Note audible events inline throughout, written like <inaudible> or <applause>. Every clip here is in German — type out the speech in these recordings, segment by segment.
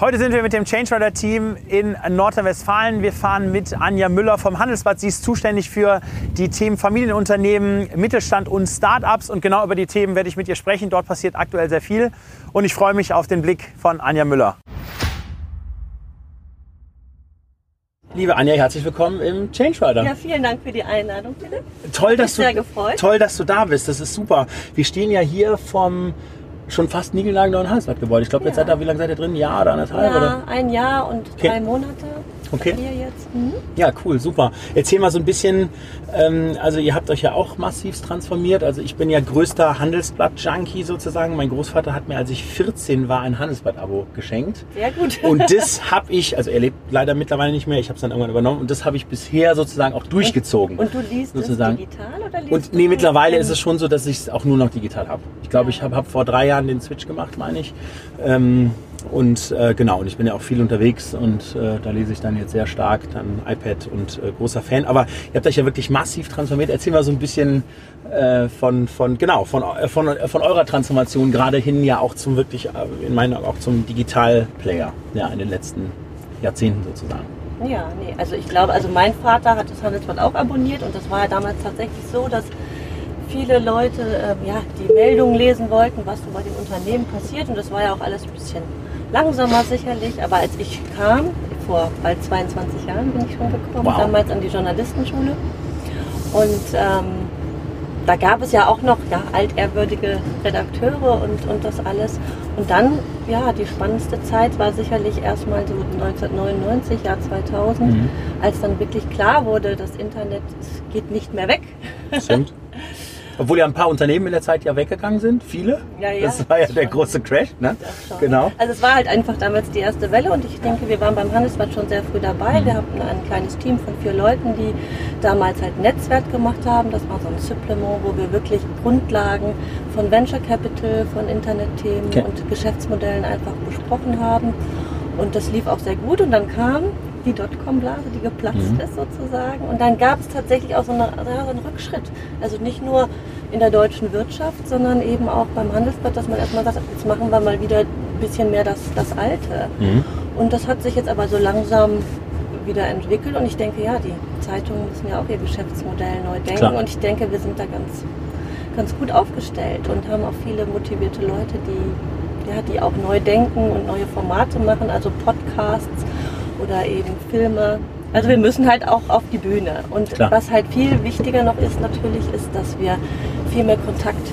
Heute sind wir mit dem Change Rider Team in Nordrhein-Westfalen. Wir fahren mit Anja Müller vom Handelsblatt. Sie ist zuständig für die Themen Familienunternehmen, Mittelstand und Startups. Und genau über die Themen werde ich mit ihr sprechen. Dort passiert aktuell sehr viel. Und ich freue mich auf den Blick von Anja Müller. Liebe Anja, herzlich willkommen im Change Rider. Ja, vielen Dank für die Einladung, Philipp. Toll, dass du, sehr gefreut. toll, dass du da bist. Das ist super. Wir stehen ja hier vom schon fast niegelnagelneuen Halsblatt-Gebäude. Ich glaube, jetzt Ja. seid ihr, wie lange seid ihr drin? Ein Jahr oder anderthalb? Ja, Oder? ein Jahr und drei Monate. Okay. Hier jetzt. Mhm. Ja, cool, super. Erzähl mal so ein bisschen, ähm, also ihr habt euch ja auch massiv transformiert. Also ich bin ja größter Handelsblatt-Junkie sozusagen. Mein Großvater hat mir, als ich 14 war, ein Handelsblatt-Abo geschenkt. Sehr gut. Und <laughs> das habe ich, also er lebt leider mittlerweile nicht mehr, ich habe es dann irgendwann übernommen und das habe ich bisher sozusagen auch durchgezogen. Und du liest sozusagen. es digital oder liest Und nee, mittlerweile ist es schon so, dass ich es auch nur noch digital habe. Ich glaube, ich habe hab vor drei Jahren den Switch gemacht, meine ich. Ähm, und äh, genau, und ich bin ja auch viel unterwegs und äh, da lese ich dann jetzt sehr stark dann iPad und äh, großer Fan. Aber ihr habt euch ja wirklich massiv transformiert. Erzähl mal so ein bisschen äh, von, von genau, von, äh, von, äh, von eurer Transformation gerade hin ja auch zum wirklich, äh, in meinen Augen auch zum Digital-Player, ja, in den letzten Jahrzehnten sozusagen. Ja, nee, also ich glaube, also mein Vater hat das Handelsblatt auch abonniert und das war ja damals tatsächlich so, dass viele Leute ähm, ja, die Meldungen lesen wollten, was so bei den Unternehmen passiert und das war ja auch alles ein bisschen langsamer sicherlich, aber als ich kam, vor bald 22 Jahren bin ich schon gekommen, Wow. damals an die Journalistenschule und ähm, da gab es ja auch noch ja, altehrwürdige Redakteure und, und das alles. Und dann, ja, die spannendste Zeit war sicherlich erstmal so 1999, Jahr 2000, Mhm. als dann wirklich klar wurde, das Internet geht nicht mehr weg. Stimmt. <laughs> Obwohl ja ein paar Unternehmen in der Zeit ja weggegangen sind, viele. Ja, ja. Das war ja der große Crash, ne? Genau. Also es war halt einfach damals die erste Welle und ich denke, wir waren beim Handelsblatt schon sehr früh dabei. Wir hatten ein kleines Team von vier Leuten, die damals halt Netzwerk gemacht haben. Das war so ein Supplement, wo wir wirklich Grundlagen von Venture Capital, von Internetthemen Okay. und Geschäftsmodellen einfach besprochen haben. Und das lief auch sehr gut und dann kam die Dotcom-Blase, die geplatzt Mhm. ist sozusagen. Und dann gab es tatsächlich auch so, eine, so einen Rückschritt. Also nicht nur in der deutschen Wirtschaft, sondern eben auch beim Handelsblatt, dass man erstmal sagt, jetzt machen wir mal wieder ein bisschen mehr das, das Alte. Mhm. Und das hat sich jetzt aber so langsam wieder entwickelt und ich denke, ja, die Zeitungen müssen ja auch ihr Geschäftsmodell neu denken Klar. und ich denke, wir sind da ganz, ganz gut aufgestellt und haben auch viele motivierte Leute, die, ja, die auch neu denken und neue Formate machen, also Podcasts oder eben Filme. Also wir müssen halt auch auf die Bühne. Und Klar. was halt viel wichtiger noch ist natürlich, ist, dass wir viel mehr Kontakt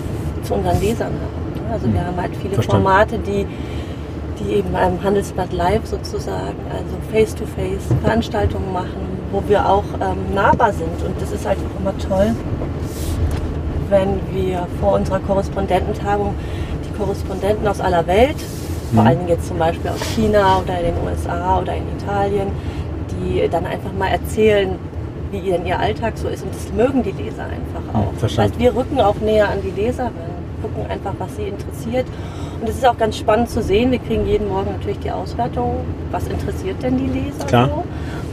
zu unseren Lesern haben. Also wir haben halt viele Verstanden. Formate, die die eben beim Handelsblatt Live sozusagen, also Face-to-Face Veranstaltungen machen, wo wir auch ähm, nahbar sind. Und das ist halt auch immer toll, wenn wir vor unserer Korrespondententagung die Korrespondenten aus aller Welt, vor Mhm. allen Dingen jetzt zum Beispiel aus China oder in den USA oder in Italien, die dann einfach mal erzählen, wie denn ihr Alltag so ist. Und das mögen die Leser einfach auch. das verstanden. heißt, wir rücken auch näher an die Leserin, gucken einfach, was sie interessiert. Und es ist auch ganz spannend zu sehen. Wir kriegen jeden Morgen natürlich die Auswertung, was interessiert denn die Leser Klar.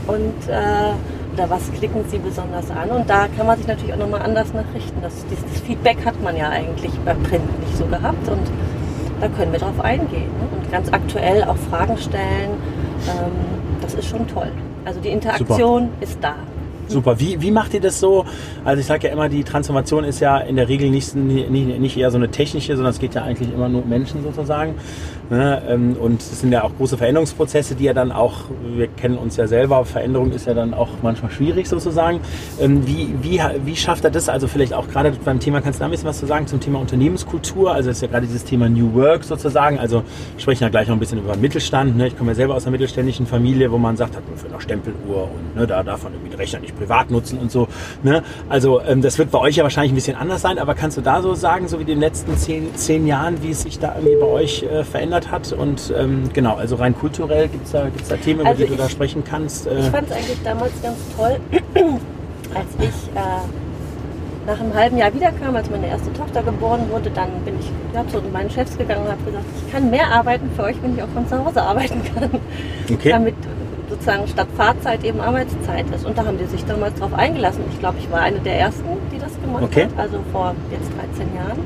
so und äh, oder was klicken sie besonders an. Und da kann man sich natürlich auch nochmal anders nachrichten. Das, dieses Feedback hat man ja eigentlich bei Print nicht so gehabt und da können wir drauf eingehen ne? und ganz aktuell auch Fragen stellen. Ähm, das ist schon toll. Also die Interaktion ist da. Super. Wie, wie macht ihr das so? Also ich sage ja immer, die Transformation ist ja in der Regel nicht, nicht, nicht eher so eine technische, sondern es geht ja eigentlich immer nur um Menschen sozusagen. Ne? Ähm, Und es sind ja auch große Veränderungsprozesse, die ja dann auch, wir kennen uns ja selber, Veränderung ist ja dann auch manchmal schwierig sozusagen. Ähm, Wie, wie, wie schafft er das? Also vielleicht auch gerade beim Thema, kannst du da ein bisschen was zu sagen zum Thema Unternehmenskultur? Also es ist ja gerade dieses Thema New Work sozusagen. Also sprechen ja gleich noch ein bisschen über Mittelstand. Ne? Ich komme ja selber aus einer mittelständischen Familie, wo man sagt, hat man für eine Stempeluhr und ne, da darf man irgendwie den Rechner nicht privat nutzen und so. Ne? Also ähm, das wird bei euch ja wahrscheinlich ein bisschen anders sein, aber kannst du da so sagen, so wie in den letzten zehn, zehn Jahren, wie es sich da irgendwie bei euch äh, verändert hat? Und ähm, genau, also rein kulturell gibt es da, gibt's da Themen, über Also die du ich- da sprechen kannst? Äh, Ich fand es eigentlich damals ganz toll, <clears throat> als ich äh, nach einem halben Jahr wiederkam, als meine erste Tochter geboren wurde, dann bin ich ja, zu meinen Chefs gegangen und habe gesagt, ich kann mehr arbeiten für euch, wenn ich auch von zu Hause arbeiten kann. Okay. Damit sozusagen statt Fahrzeit eben Arbeitszeit ist. Und da haben die sich damals drauf eingelassen. Ich glaube, ich war eine der ersten, die das gemacht Okay. hat, also vor jetzt 13 Jahren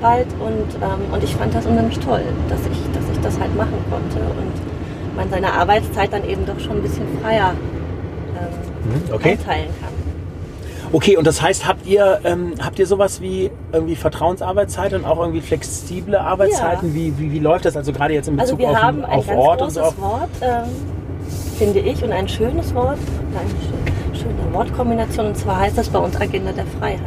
bald. Und, ähm, und ich fand das unheimlich toll, dass ich, dass ich das halt machen konnte und man seine Arbeitszeit dann eben doch schon ein bisschen freier ähm, Mhm, okay. einteilen kann. Okay, und das heißt, habt ihr, ähm, habt ihr sowas wie irgendwie Vertrauensarbeitszeit und auch irgendwie flexible Arbeitszeiten? Wie, wie, wie läuft das also gerade jetzt in Also Bezug wir auf, haben ein auf ganz Ort und großes so? Auf, Wort, ähm, finde ich, und ein schönes Wort, eine schö- schöne Wortkombination, und zwar heißt das bei uns Agenda der Freiheit.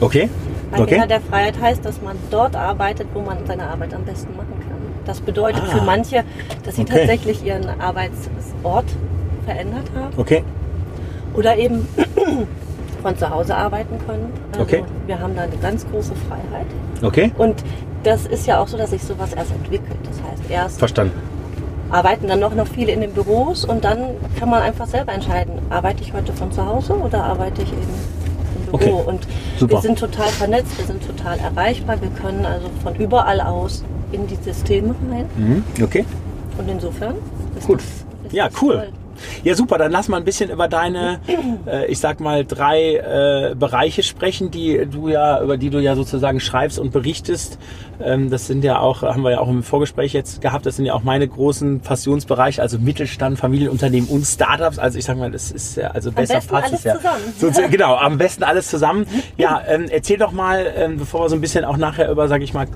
okay, Agenda okay. der Freiheit heißt, dass man dort arbeitet, wo man seine Arbeit am besten machen kann. Das bedeutet Ah. für manche, dass sie Okay. tatsächlich ihren Arbeitsort verändert haben Okay, oder eben <clears throat> von zu Hause arbeiten können. Also Okay. wir haben da eine ganz große Freiheit. okay, Und das ist ja auch so, dass sich sowas erst entwickelt. Das heißt, erst verstanden. Arbeiten dann noch, noch viele in den Büros und dann kann man einfach selber entscheiden, arbeite ich heute von zu Hause oder arbeite ich eben im Büro. Okay, Und super. wir sind total vernetzt, wir sind total erreichbar, wir können also von überall aus in die Systeme rein Mhm, okay. und insofern ist Gut. das, ist Ja, cool. toll. Ja, super. Dann lass mal ein bisschen über deine, <clears throat> äh, ich sag mal, drei äh, Bereiche sprechen, die du ja, über die du ja sozusagen schreibst und berichtest. Ähm, das sind ja auch, haben wir ja auch im Vorgespräch jetzt gehabt, das sind ja auch meine großen Passionsbereiche, also Mittelstand, Familienunternehmen und Startups. Also ich sag mal, das ist ja, also besser besten passt es ja. zusammen. So, <laughs> genau, am besten alles zusammen. Ja, ähm, erzähl doch mal, ähm, bevor wir so ein bisschen auch nachher über, sage ich mal,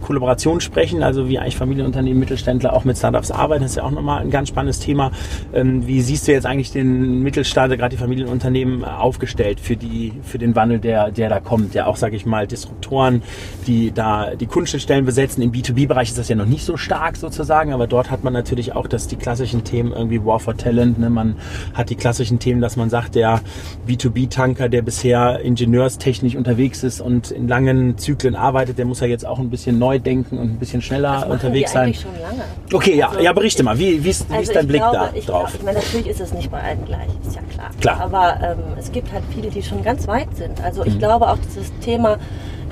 Kollaboration sprechen, also wie eigentlich Familienunternehmen, Mittelständler auch mit Startups arbeiten, das ist ja auch nochmal ein ganz spannendes Thema. Ähm, wie siehst du jetzt eigentlich den Mittelstand, gerade die Familienunternehmen äh, aufgestellt für die, für den Wandel, der, der da kommt? Ja, auch, sage ich mal, Disruptoren, die da die Kundenstellen besetzen. Im B2B-Bereich ist das ja noch nicht so stark sozusagen, aber dort hat man natürlich auch, dass die klassischen Themen irgendwie War for Talent, ne? man hat die klassischen Themen, dass man sagt, der B2B-Tanker, der bisher ingenieurstechnisch unterwegs ist und in langen Zyklen arbeitet, der muss ja jetzt auch ein bisschen neu denken und ein bisschen schneller Das unterwegs sein. eigentlich schon lange. Okay, ja, Also ja, berichte ich- mal, wie, wie ist, wie Also ist dein ich Blick glaube, da ich, drauf? Ich meine, natürlich ist es nicht bei allen gleich, ist ja klar. Klar. Aber ähm, es gibt halt viele, die schon ganz weit sind. Also Mhm. ich glaube auch dieses Thema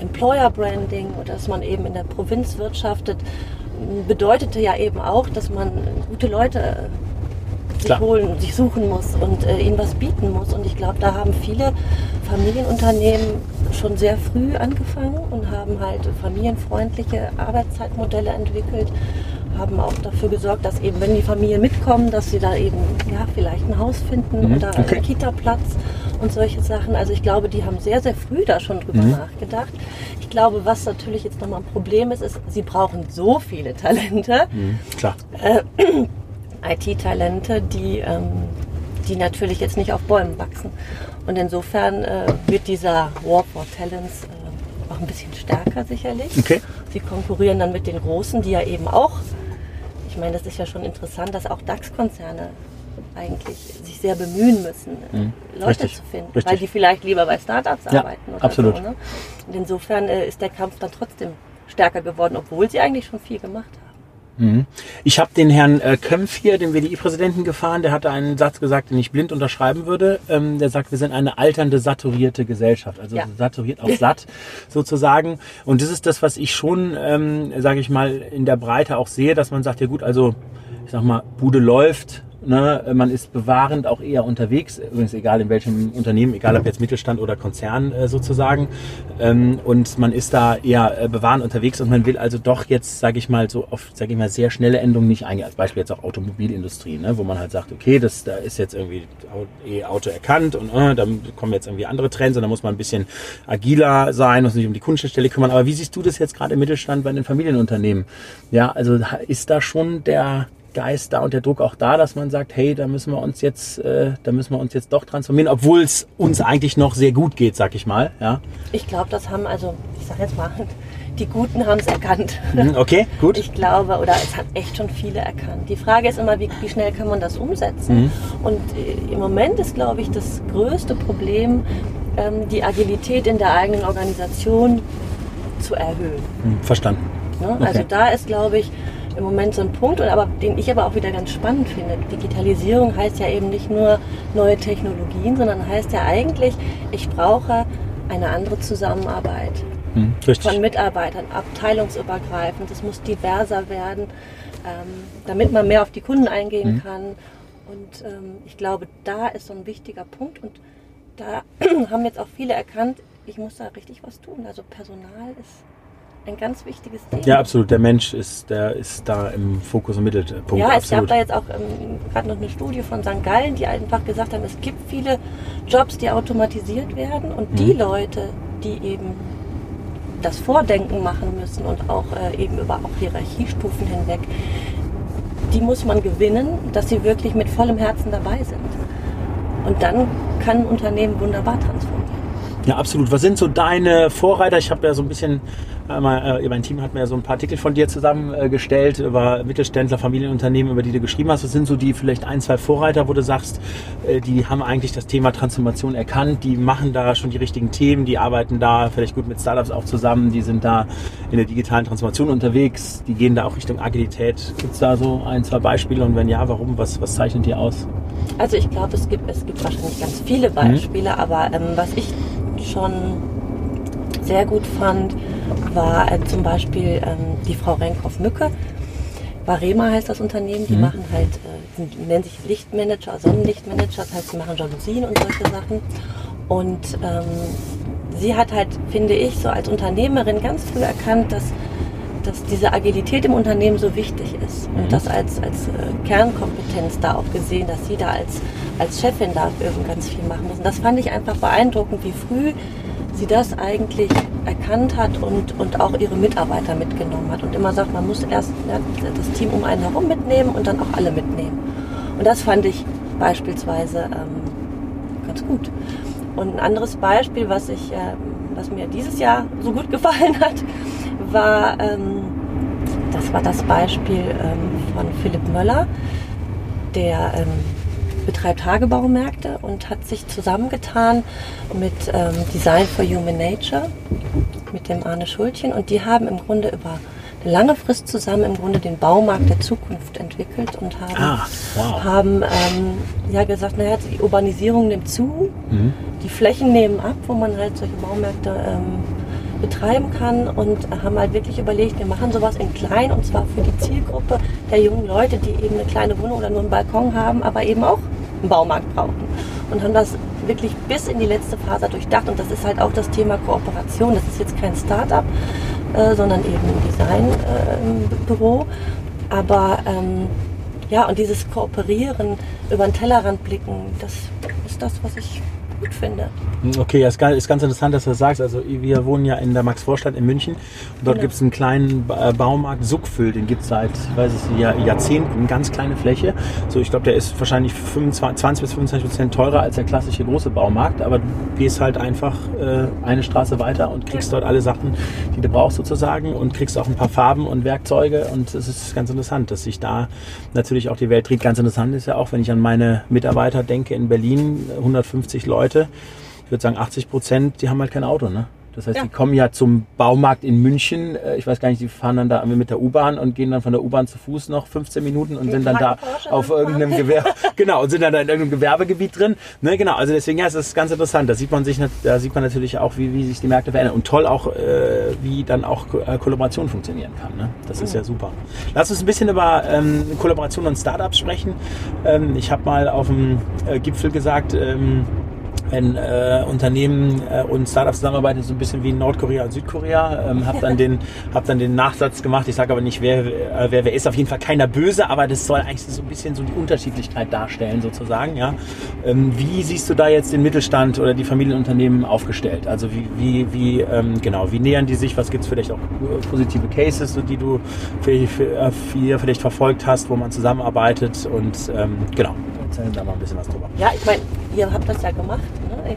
Employer Branding oder dass man eben in der Provinz wirtschaftet, bedeutete ja eben auch, dass man gute Leute äh, sich Klar. holen, sich suchen muss und äh, ihnen was bieten muss. Und ich glaube, da haben viele Familienunternehmen schon sehr früh angefangen und haben halt familienfreundliche Arbeitszeitmodelle entwickelt, haben auch dafür gesorgt, dass eben, wenn die Familien mitkommen, dass sie da eben ja, vielleicht ein Haus finden Mhm, oder okay. einen Kita-Platz und solche Sachen. Also ich glaube, die haben sehr, sehr früh da schon drüber Mhm. nachgedacht. Ich glaube, was natürlich jetzt nochmal ein Problem ist, ist, sie brauchen so viele Talente. Mhm, klar. IT-Talente, die, ähm, die natürlich jetzt nicht auf Bäumen wachsen. Und insofern äh, wird dieser War for Talents äh, auch ein bisschen stärker sicherlich. Okay. Sie konkurrieren dann mit den Großen, die ja eben auch, ich meine, das ist ja schon interessant, dass auch DAX-Konzerne eigentlich sich sehr bemühen müssen, Mhm. Leute Richtig, zu finden, richtig. weil die vielleicht lieber bei Startups Ja, arbeiten oder absolut. so. Ne? Und insofern äh, ist der Kampf dann trotzdem stärker geworden, obwohl sie eigentlich schon viel gemacht haben. Mhm. Ich habe den Herrn äh, Kömpf hier, den WDI-Präsidenten, gefahren. Der hatte einen Satz gesagt, den ich blind unterschreiben würde. Ähm, der sagt, wir sind eine alternde, saturierte Gesellschaft. Also Ja. saturiert auch <laughs> satt sozusagen. Und das ist das, was ich schon, ähm, sage ich mal, in der Breite auch sehe, dass man sagt, ja gut, also ich sag mal, Bude läuft. Ne, man ist bewahrend auch eher unterwegs, übrigens egal in welchem Unternehmen, egal ob jetzt Mittelstand oder Konzern äh, sozusagen. Ähm, und man ist da eher äh, bewahrend unterwegs und man will also doch jetzt, sage ich mal, so auf, sage ich mal, sehr schnelle Endungen nicht eingehen. Als Beispiel jetzt auch Automobilindustrie, ne, wo man halt sagt, okay, das da ist jetzt irgendwie Au- E-Auto erkannt und äh, dann kommen jetzt irgendwie andere Trends und da muss man ein bisschen agiler sein und sich um die Kundenstelle kümmern. Aber wie siehst du das jetzt gerade im Mittelstand bei den Familienunternehmen? Ja, also ist da schon der Geist da und der Druck auch da, dass man sagt, hey, da müssen wir uns jetzt, äh, da müssen wir uns jetzt doch transformieren, obwohl es uns eigentlich noch sehr gut geht, sag ich mal. Ja. Ich glaube, das haben also, ich sag jetzt mal, <laughs> die Guten haben es erkannt. Mhm, Okay, gut. Ich glaube, oder es hat echt schon viele erkannt. Die Frage ist immer, wie, wie schnell kann man das umsetzen? Mhm. Und äh, im Moment ist, glaube ich, das größte Problem, ähm, die Agilität in der eigenen Organisation zu erhöhen. Hm, Verstanden. Ne? Okay. Also da ist, glaube ich, im Moment so ein Punkt, und aber, den ich aber auch wieder ganz spannend finde. Digitalisierung heißt ja eben nicht nur neue Technologien, sondern heißt ja eigentlich, ich brauche eine andere Zusammenarbeit Mhm. von Mitarbeitern, abteilungsübergreifend. Es muss diverser werden, ähm, damit man mehr auf die Kunden eingehen Mhm. kann. Und ähm, ich glaube, da ist so ein wichtiger Punkt. Und da <clears throat> haben jetzt auch viele erkannt, ich muss da richtig was tun. Also Personal ist ein ganz wichtiges Thema. Ja, absolut. Der Mensch ist, der ist da im Fokus und Mittelpunkt. Ja, es absolut. gab da jetzt auch ähm, gerade noch eine Studie von St. Gallen, die einfach gesagt haben, es gibt viele Jobs, die automatisiert werden und die Mhm. Leute, die eben das Vordenken machen müssen und auch äh, eben über auch Hierarchiestufen hinweg, die muss man gewinnen, dass sie wirklich mit vollem Herzen dabei sind. Und dann kann ein Unternehmen wunderbar transformieren. Ja, absolut. Was sind so deine Vorreiter? Ich habe ja so ein bisschen, mein Team hat mir so ein paar Artikel von dir zusammengestellt über Mittelständler, Familienunternehmen, über die du geschrieben hast. Was sind so die vielleicht ein, zwei Vorreiter, wo du sagst, äh, die haben eigentlich das Thema Transformation erkannt, die machen da schon die richtigen Themen, die arbeiten da vielleicht gut mit Startups auch zusammen, die sind da in der digitalen Transformation unterwegs, die gehen da auch Richtung Agilität. Gibt es da so ein, zwei Beispiele und wenn ja, warum? Was, was zeichnet die aus? Also ich glaube, es gibt, es gibt wahrscheinlich ganz viele Beispiele, aber ähm, was ich schon sehr gut fand, war äh, zum Beispiel ähm, die Frau Renkhoff-Mücke. Varema heißt das Unternehmen, die Mhm. machen halt, äh, die nennen sich Lichtmanager, Sonnenlichtmanager, das heißt, sie machen Jalousien und solche Sachen. Und ähm, sie hat halt, finde ich, so als Unternehmerin ganz früh erkannt, dass, dass diese Agilität im Unternehmen so wichtig ist. Mhm. Und das als, als äh, Kernkompetenz da auch gesehen, dass sie da als, als Chefin da irgend ganz viel machen muss. Und das fand ich einfach beeindruckend, wie früh sie das eigentlich erkannt hat und, und auch ihre Mitarbeiter mitgenommen hat. Und immer sagt, man muss erst das Team um einen herum mitnehmen und dann auch alle mitnehmen. Und das fand ich beispielsweise ähm, ganz gut. Und ein anderes Beispiel, was, ich, ähm, was mir dieses Jahr so gut <laughs> gefallen hat, war, ähm, das war das Beispiel ähm, von Philipp Möller, der ähm, betreibt Tagebaumärkte und hat sich zusammengetan mit ähm, Design for Human Nature, mit dem Arne Schultchen. Und die haben im Grunde über eine lange Frist zusammen im Grunde den Baumarkt der Zukunft entwickelt und haben, Ah, wow. haben ähm, ja gesagt, naja, die Urbanisierung nimmt zu, Mhm. die Flächen nehmen ab, wo man halt solche Baumärkte ähm, betreiben kann und haben halt wirklich überlegt, wir machen sowas in klein und zwar für die Zielgruppe der jungen Leute, die eben eine kleine Wohnung oder nur einen Balkon haben, aber eben auch einen Baumarkt brauchen. Und haben das wirklich bis in die letzte Phase durchdacht und das ist halt auch das Thema Kooperation. Das ist jetzt kein Start-up, äh, sondern eben ein Designbüro. aber ähm, ja, und dieses Kooperieren, über den Tellerrand blicken, das ist das, was ich gut finde. Okay, ja, ist, ganz- ist ganz interessant, dass du das sagst. Also wir wohnen ja in der Maxvorstadt in München. Und dort Genau. gibt es einen kleinen äh, Baumarkt, Suckfüll, den gibt es seit, ich weiß Jahr, Jahrzehnten, ganz kleine Fläche. So, ich glaube, der ist wahrscheinlich 25, 20 bis 25 Prozent teurer als der klassische große Baumarkt. Aber du gehst halt einfach äh, eine Straße weiter und kriegst dort alle Sachen, die du brauchst sozusagen und kriegst auch ein paar Farben und Werkzeuge. Und es ist ganz interessant, dass sich da natürlich auch die Welt dreht. Ganz interessant ist ja auch, wenn ich an meine Mitarbeiter denke in Berlin, 150 Leute, ich würde sagen 80 Prozent, die haben halt kein Auto, ne? Das heißt, Ja. die kommen ja zum Baumarkt in München. äh, Ich weiß gar nicht, die fahren dann da mit der U-Bahn und gehen dann von der U-Bahn zu Fuß noch 15 Minuten und Die sind dann da auf irgendeinem Gewerbe, <laughs> genau, und sind dann da in irgendeinem Gewerbegebiet drin. Ne, genau, also deswegen ja, es ist ganz interessant. Da sieht man sich, da sieht man natürlich auch, wie, wie sich die Märkte verändern und toll auch, äh, wie dann auch Ko äh, Kollaboration funktionieren kann. Ne? Das ist ja super. Lass uns ein bisschen über ähm, Kollaboration und Startups sprechen. Ähm, ich habe mal auf dem äh, Gipfel gesagt, ähm, wenn äh, Unternehmen äh, und Startups zusammenarbeiten, so ein bisschen wie Nordkorea und Südkorea. Ähm, hab dann den, <laughs> hab dann den Nachsatz gemacht. Ich sage aber nicht, wer, äh, wer wer ist. Auf jeden Fall keiner böse, aber das soll eigentlich so ein bisschen so die Unterschiedlichkeit darstellen sozusagen. Ja. Ähm, wie siehst du da jetzt den Mittelstand oder die Familienunternehmen aufgestellt? Also wie wie wie ähm, genau wie nähern die sich? Was gibt's vielleicht auch äh, positive Cases, so die du für, für, äh, für vielleicht verfolgt hast, wo man zusammenarbeitet und ähm, genau. Erzähl da mal ein bisschen was drüber. Ja, ich meine, ihr habt das ja gemacht, ne?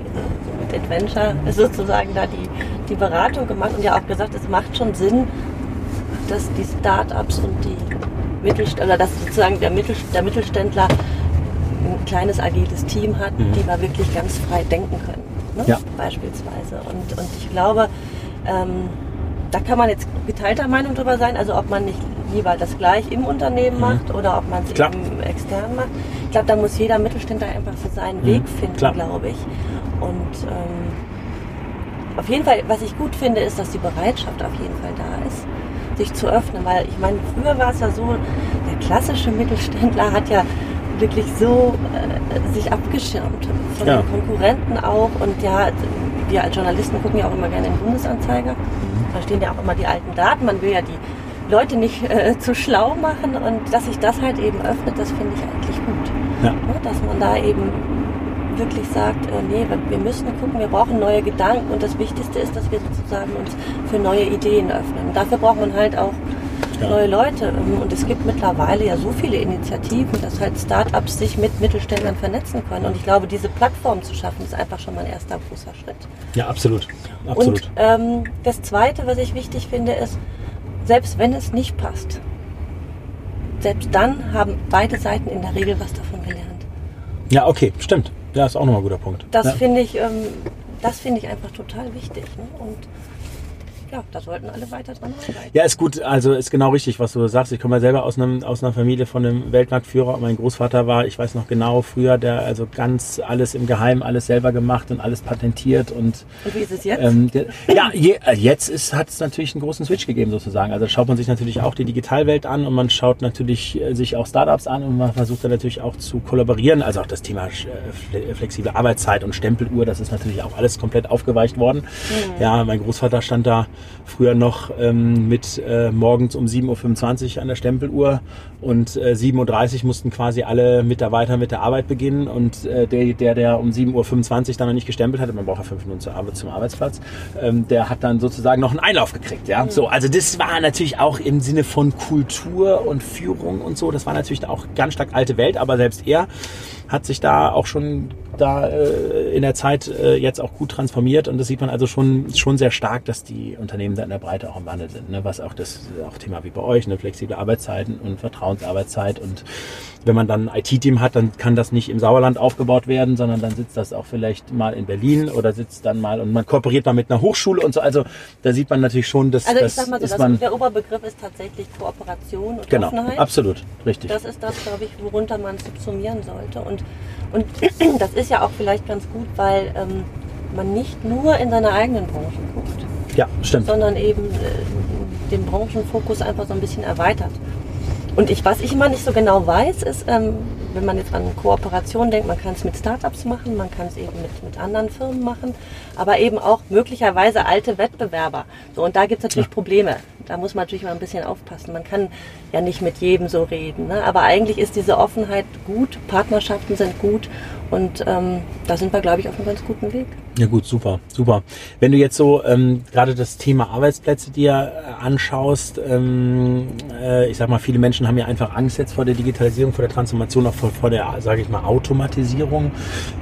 mit Adventure sozusagen da die, die Beratung gemacht und ja auch gesagt, es macht schon Sinn, dass die Start-ups und die Mittelständler, dass sozusagen der, Mittel, der Mittelständler ein kleines agiles Team hat, Mhm. die da wirklich ganz frei denken können, ne? Ja. beispielsweise. Und, und ich glaube, ähm, da kann man jetzt geteilter Meinung drüber sein, also ob man nicht lieber das gleich im Unternehmen Mhm. macht oder ob man es eben extern macht. Ich glaube, da muss jeder Mittelständler einfach so seinen Mhm. Weg finden, glaube ich. Und ähm, auf jeden Fall, was ich gut finde, ist, dass die Bereitschaft auf jeden Fall da ist, sich zu öffnen. Weil ich meine, früher war es ja so, der klassische Mittelständler hat ja wirklich so äh, sich abgeschirmt von Ja. den Konkurrenten auch. Und ja, wir als Journalisten gucken ja auch immer gerne den Bundesanzeiger. Da stehen ja auch immer die alten Daten. Man will ja die Leute nicht äh, zu schlau machen. Und dass sich das halt eben öffnet, das finde ich eigentlich gut. Ja. Ne? Dass man da eben wirklich sagt, äh, nee, wir- müssen gucken, wir brauchen neue Gedanken und das Wichtigste ist, dass wir sozusagen uns für neue Ideen öffnen. Dafür braucht man halt auch Ja. neue Leute. Ähm, Und es gibt mittlerweile ja so viele Initiativen, dass halt Startups sich mit Mittelständlern vernetzen können. Und ich glaube, diese Plattform zu schaffen, ist einfach schon mal ein erster großer Schritt. Ja, absolut. Absolut. Und ähm, das Zweite, was ich wichtig finde, ist, selbst wenn es nicht passt, selbst dann haben beide Seiten in der Regel was davon gelernt. ja, okay, stimmt. Ja, ist auch nochmal ein guter Punkt. Das ja. finde ich, ähm, das finde ich einfach total wichtig. Ne? Und ja, da sollten alle weiter dran arbeiten. Ja, ist gut. Also ist genau richtig, was du sagst. Ich komme ja selber aus, einem, aus einer Familie von einem Weltmarktführer. Mein Großvater war, ich weiß noch genau, früher, der also ganz alles im Geheimen, alles selber gemacht und alles patentiert und Und wie ist es jetzt? ähm, der, ja, je, äh, jetzt hat es natürlich einen großen Switch gegeben sozusagen. Also schaut man sich natürlich auch die Digitalwelt an und man schaut natürlich äh, sich auch Startups an und man versucht dann natürlich auch zu kollaborieren. Also auch das Thema äh, fle- flexible Arbeitszeit und Stempeluhr, das ist natürlich auch alles komplett aufgeweicht worden. Ja, mein Großvater stand da früher noch ähm, mit äh, morgens um 7.25 Uhr an der Stempeluhr und äh, 7.30 Uhr mussten quasi alle Mitarbeiter mit der Arbeit beginnen und äh, der, der, der um 7.25 Uhr dann noch nicht gestempelt hatte, man braucht ja fünf Minuten zur Arbeit, zum Arbeitsplatz, ähm, der hat dann sozusagen noch einen Einlauf gekriegt. Ja? So, also das war natürlich auch im Sinne von Kultur und Führung und so, das war natürlich auch ganz stark alte Welt, aber selbst er hat sich da auch schon da äh, in der Zeit äh, jetzt auch gut transformiert und das sieht man also schon schon sehr stark, dass die Unternehmen da in der Breite auch im Wandel sind, ne? was auch das auch Thema wie bei euch, ne? flexible Arbeitszeiten und Vertrauensarbeitszeit und wenn man dann ein IT-Team hat, dann kann das nicht im Sauerland aufgebaut werden, sondern dann sitzt das auch vielleicht mal in Berlin oder sitzt dann mal und man kooperiert mal mit einer Hochschule und so. Also da sieht man natürlich schon, dass also ich das sag mal so, ist man der Oberbegriff ist tatsächlich Kooperation und genau Offenheit. absolut richtig. Das ist das, glaube ich, worunter man subsumieren sollte. Und, und <clears throat> das ist ja auch vielleicht ganz gut, weil ähm, man nicht nur in seiner eigenen Branche guckt, ja, stimmt. sondern eben äh, den Branchenfokus einfach so ein bisschen erweitert. Und ich, was ich immer nicht so genau weiß, ist, ähm, wenn man jetzt an Kooperation denkt, man kann es mit Startups machen, man kann es eben mit, mit anderen Firmen machen, aber eben auch möglicherweise alte Wettbewerber. So, und da gibt es natürlich Ja. Probleme. Da muss man natürlich mal ein bisschen aufpassen. Man kann ja nicht mit jedem so reden. Ne? Aber eigentlich ist diese Offenheit gut, Partnerschaften sind gut und ähm, da sind wir, glaube ich, auf einem ganz guten Weg. Ja gut, super, super. Wenn du jetzt so ähm, gerade das Thema Arbeitsplätze dir äh, anschaust, ähm, äh, ich sag mal, viele Menschen haben ja einfach Angst jetzt vor der Digitalisierung, vor der Transformation, auch vor, vor der, sage ich mal, Automatisierung,